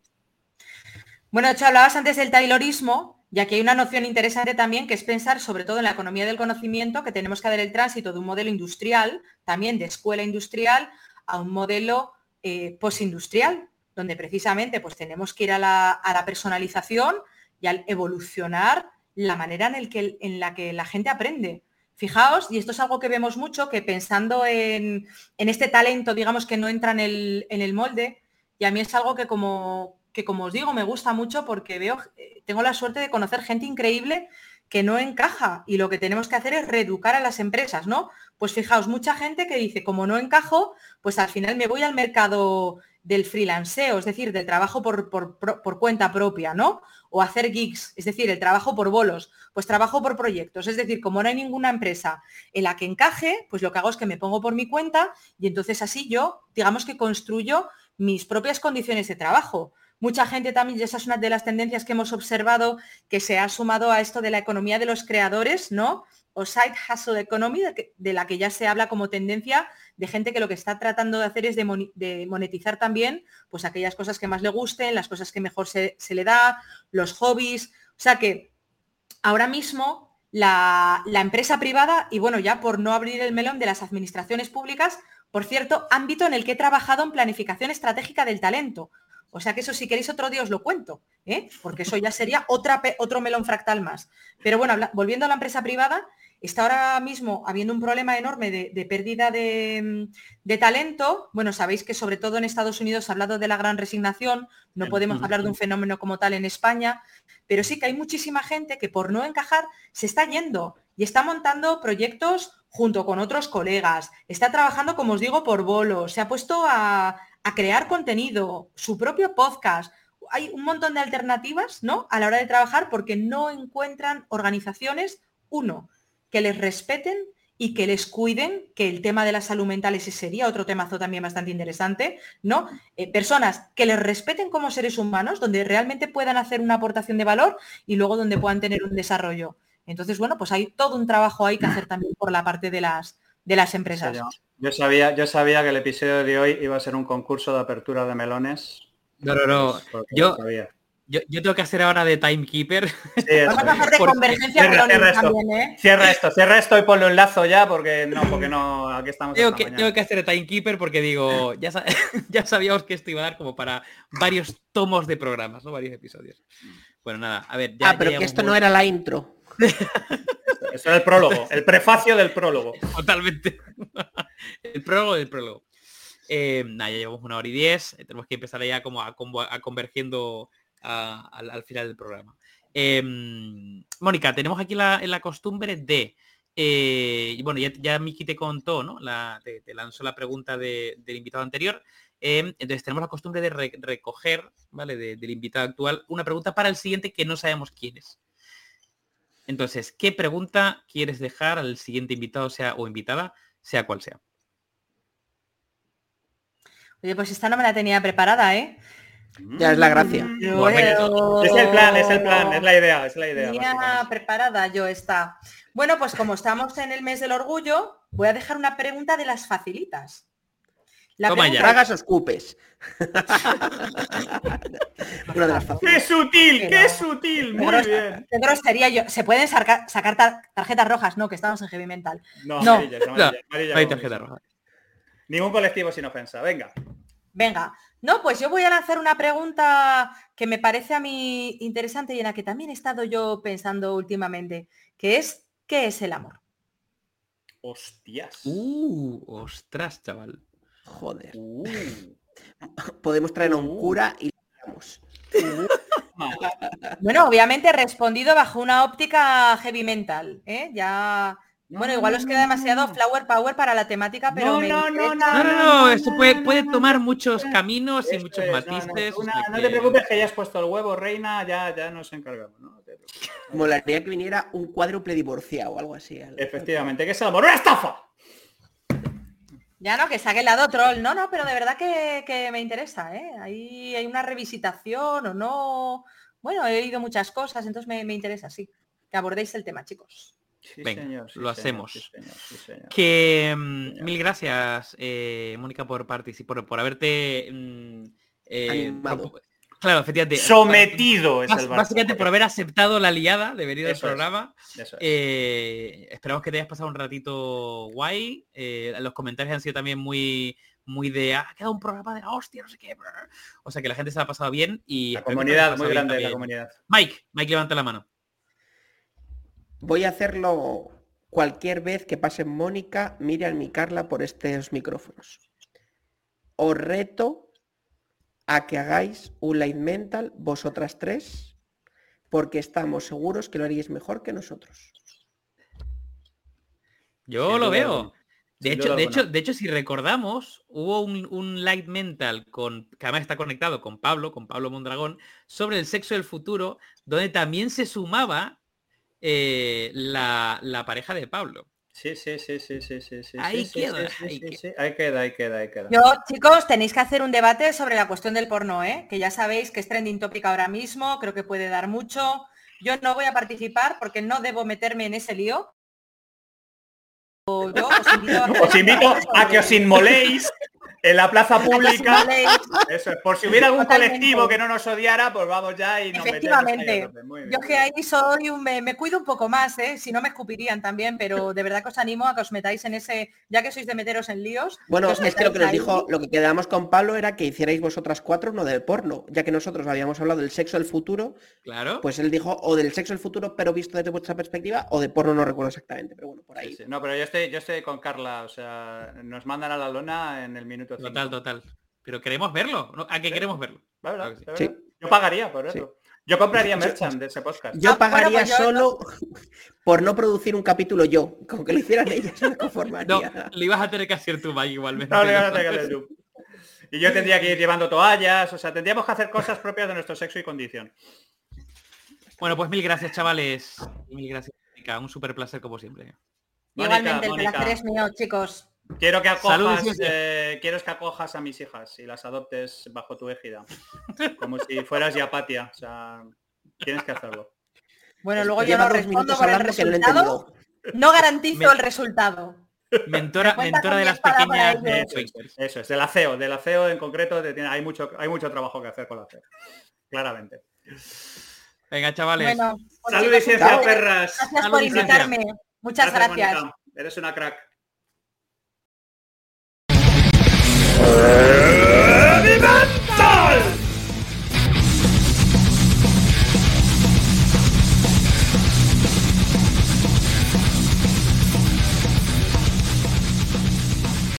Bueno, hecho, hablabas antes del taylorismo, ya que hay una noción interesante también que es pensar, sobre todo en la economía del conocimiento, que tenemos que dar el tránsito de un modelo industrial, también de escuela industrial, a un modelo eh, postindustrial, donde precisamente pues, tenemos que ir a la, personalización y al evolucionar la manera en, el que, en la que la gente aprende. Fijaos, y esto es algo que vemos mucho, que pensando en, este talento, digamos, que no entra en el, en el molde, y a mí es algo que como, que como os digo, me gusta mucho porque veo, eh, tengo la suerte de conocer gente increíble que no encaja y lo que tenemos que hacer es reeducar a las empresas, ¿no? Pues fijaos, mucha gente que dice, como no encajo, pues al final me voy al mercado del freelanceo, es decir, del trabajo por, por, cuenta propia, ¿no? O hacer gigs, es decir, el trabajo por bolos, pues trabajo por proyectos, es decir, como no hay ninguna empresa en la que encaje, pues lo que hago es que me pongo por mi cuenta y entonces así yo, digamos que construyo mis propias condiciones de trabajo. Mucha gente también, y esa es una de las tendencias que hemos observado, que se ha sumado a esto de la economía de los creadores, ¿no? O side hustle economy, de, la que ya se habla como tendencia de gente que lo que está tratando de hacer es de, monetizar también pues aquellas cosas que más le gusten, las cosas que mejor se, le da, los hobbies. O sea que ahora mismo la, la, empresa privada, y bueno, ya por no abrir el melón de las administraciones públicas, por cierto, ámbito en el que he trabajado en planificación estratégica del talento. O sea que eso si queréis otro día os lo cuento, ¿eh? porque eso ya sería otra, otro melón fractal más. Pero bueno, volviendo a la empresa privada, está ahora mismo habiendo un problema enorme de, pérdida de, talento. Bueno, sabéis que sobre todo en Estados Unidos se ha hablado de la gran resignación, no podemos hablar de un fenómeno como tal en España, pero sí que hay muchísima gente que por no encajar se está yendo y está montando proyectos junto con otros colegas, está trabajando, como os digo, por bolos, se ha puesto a, a crear contenido, su propio podcast. Hay un montón de alternativas, ¿no? A la hora de trabajar porque no encuentran organizaciones, uno, que les respeten y que les cuiden, que el tema de la salud mental ese sería otro temazo también bastante interesante, ¿no? Eh, personas que les respeten como seres humanos, donde realmente puedan hacer una aportación de valor y luego donde puedan tener un desarrollo. Entonces, bueno, pues hay todo un trabajo ahí que hacer también por la parte de las, de las empresas. Yo sabía, yo sabía que el episodio de hoy iba a ser un concurso de apertura de melones. No, no, no. Yo, yo, tengo que hacer ahora de timekeeper. (laughs) Vamos a hacer de convergencia cierra, cierra esto, también, ¿eh? Cierra esto, cierra esto y ponle un lazo ya porque no, (laughs) porque no, aquí estamos. Tengo que, tengo que, hacer de timekeeper porque digo, (laughs) ya, ya sabíamos que esto iba a dar como para varios tomos de programas, ¿no? Varios episodios. Bueno, nada, a ver. Ya, ah, pero que esto no era la intro. (laughs) Eso era el prólogo, el prefacio del prólogo. Totalmente. (laughs) el prólogo del prólogo. Eh, ya llevamos una hora y diez. Eh, tenemos que empezar ya como a, convergiendo al, final del programa. Em, Mónica, tenemos aquí la, la costumbre de. Eh, bueno, ya, Miki te contó, ¿no? te, lanzó la pregunta del invitado anterior. Em, entonces tenemos la costumbre de recoger, ¿vale? del invitado actual, una pregunta para el siguiente que no sabemos quién es. Entonces, ¿qué pregunta quieres dejar al siguiente invitado sea o invitada, sea cual sea? Oye, pues esta no me la tenía preparada, ¿eh? Ya es la gracia. Mm, es el plan, es el plan, es la idea, es la idea. Tenía preparada yo esta. Bueno, pues como estamos en el mes del orgullo, voy a dejar una pregunta de las facilitas. La Toma Tragas o escupes. (laughs) ¡Qué sutil! ¡Qué sutil! Muy bien. Qué grosería yo. ¿Se pueden sacar, tarjetas rojas? No, que estamos en heavy mental. No, no. hay tarjeta roja. Ningún colectivo sin ofensa. Venga. Venga. No, pues yo voy a lanzar una pregunta que me parece a mí interesante y en la que también he estado yo pensando últimamente, que es ¿qué es el amor? Hostias. Uh, ostras, chaval. Joder. Uh. (laughs) Podemos traer a un uh. cura y bueno, obviamente he respondido bajo una óptica heavy mental. ¿eh? Ya. bueno, igual os queda demasiado flower power para la temática, pero no, no, no, no, no, esto puede, puede tomar muchos caminos y muchos matices. No, te preocupes que ya has puesto el huevo, reina, ya, ya nos encargamos. ¿no? Molaría que viniera un cuádruple divorciado o algo así. Efectivamente, que es el amor, ¡una estafa! Ya no, que saque el lado troll. No, no, pero de verdad que, me interesa, ¿eh? Ahí hay una revisitación o no. Bueno, he oído muchas cosas, entonces me, interesa, sí. Que abordéis el tema, chicos. Venga, lo hacemos. que mil gracias, eh, Mónica, por participar, por haberte mm, eh, Claro, efectivamente. Sometido es el Básicamente por haber aceptado la liada de venir al programa. Eh, esperamos que te hayas pasado un ratito guay. Eh, los comentarios han sido también muy muy de ah, ha quedado un programa de hostia, no sé qué. O sea que la gente se ha pasado bien y la comunidad, muy grande la comunidad. Mike, Mike levanta la mano. Voy a hacerlo cualquier vez que pase Mónica, Miriam y Carla por estos micrófonos. Os reto a que hagáis un light mental vosotras tres, porque estamos seguros que lo haríais mejor que nosotros. Yo lo veo. De hecho, de, hecho, de hecho, si recordamos, hubo un, light mental con, que además está conectado con Pablo, con Pablo Mondragón, sobre el sexo del futuro, donde también se sumaba eh, la, la, pareja de Pablo. Sí, sí, sí, sí, sí, sí, sí. Ahí queda, ahí queda, ahí queda, ahí queda. Yo, chicos, tenéis que hacer un debate sobre la cuestión del porno, ¿eh? Que ya sabéis que es trending topic ahora mismo, creo que puede dar mucho. Yo no voy a participar porque no debo meterme en ese lío. Yo os invito a, (laughs) que os inmoléis en la plaza pública. Eso es, por si hubiera algún colectivo que no nos odiara, pues vamos ya y nos Efectivamente. Yo que ahí soy un, me, cuido un poco más, ¿eh? si no me escupirían también, pero de verdad que os animo a que os metáis en ese, ya que sois de meteros en líos. Bueno, es que lo que nos dijo, lo que quedamos con Pablo era que hicierais vosotras cuatro no del porno, ya que nosotros habíamos hablado del sexo del futuro. Claro. Pues él dijo o del sexo del futuro, pero visto desde vuestra perspectiva, o de porno no recuerdo exactamente, pero bueno, por ahí. No, pero yo estoy, yo estoy con Carla, o sea, nos mandan a la lona en el minuto Total, total. Pero queremos verlo. ¿A qué queremos verlo? Yo pagaría por eso. Yo compraría merchant de ese podcast. Yo ah, pagaría pues solo (laughs) por no producir un capítulo yo. Con que lo hicieran ellas, me (laughs) (laughs) conformaría. No, le ibas a tener que hacer tú, Mike, igualmente. No, le ibas a tener que hacer tú. Y yo tendría que ir llevando toallas, o sea, tendríamos que hacer cosas propias de nuestro sexo y condición. Bueno, pues mil gracias, chavales. Mil gracias, Un súper placer como siempre. Igualmente, el placer es mío, chicos. Quiero que acojas, eh, quiero que acojas a mis hijas y las adoptes bajo tu égida. Como si fueras ya Patia. O sea, tienes que hacerlo. Bueno, luego yo no respondo por el resultado. No garantizo el resultado. Mentora, mentora de las pequeñas eso, es, del aceo, del aceo en concreto hay mucho, hay mucho trabajo que hacer con la aceo. Claramente. Venga, chavales. Bueno, pues Salud y ciencia, perras. Gracias por invitarme. Muchas gracias. Eres una crack. Uh...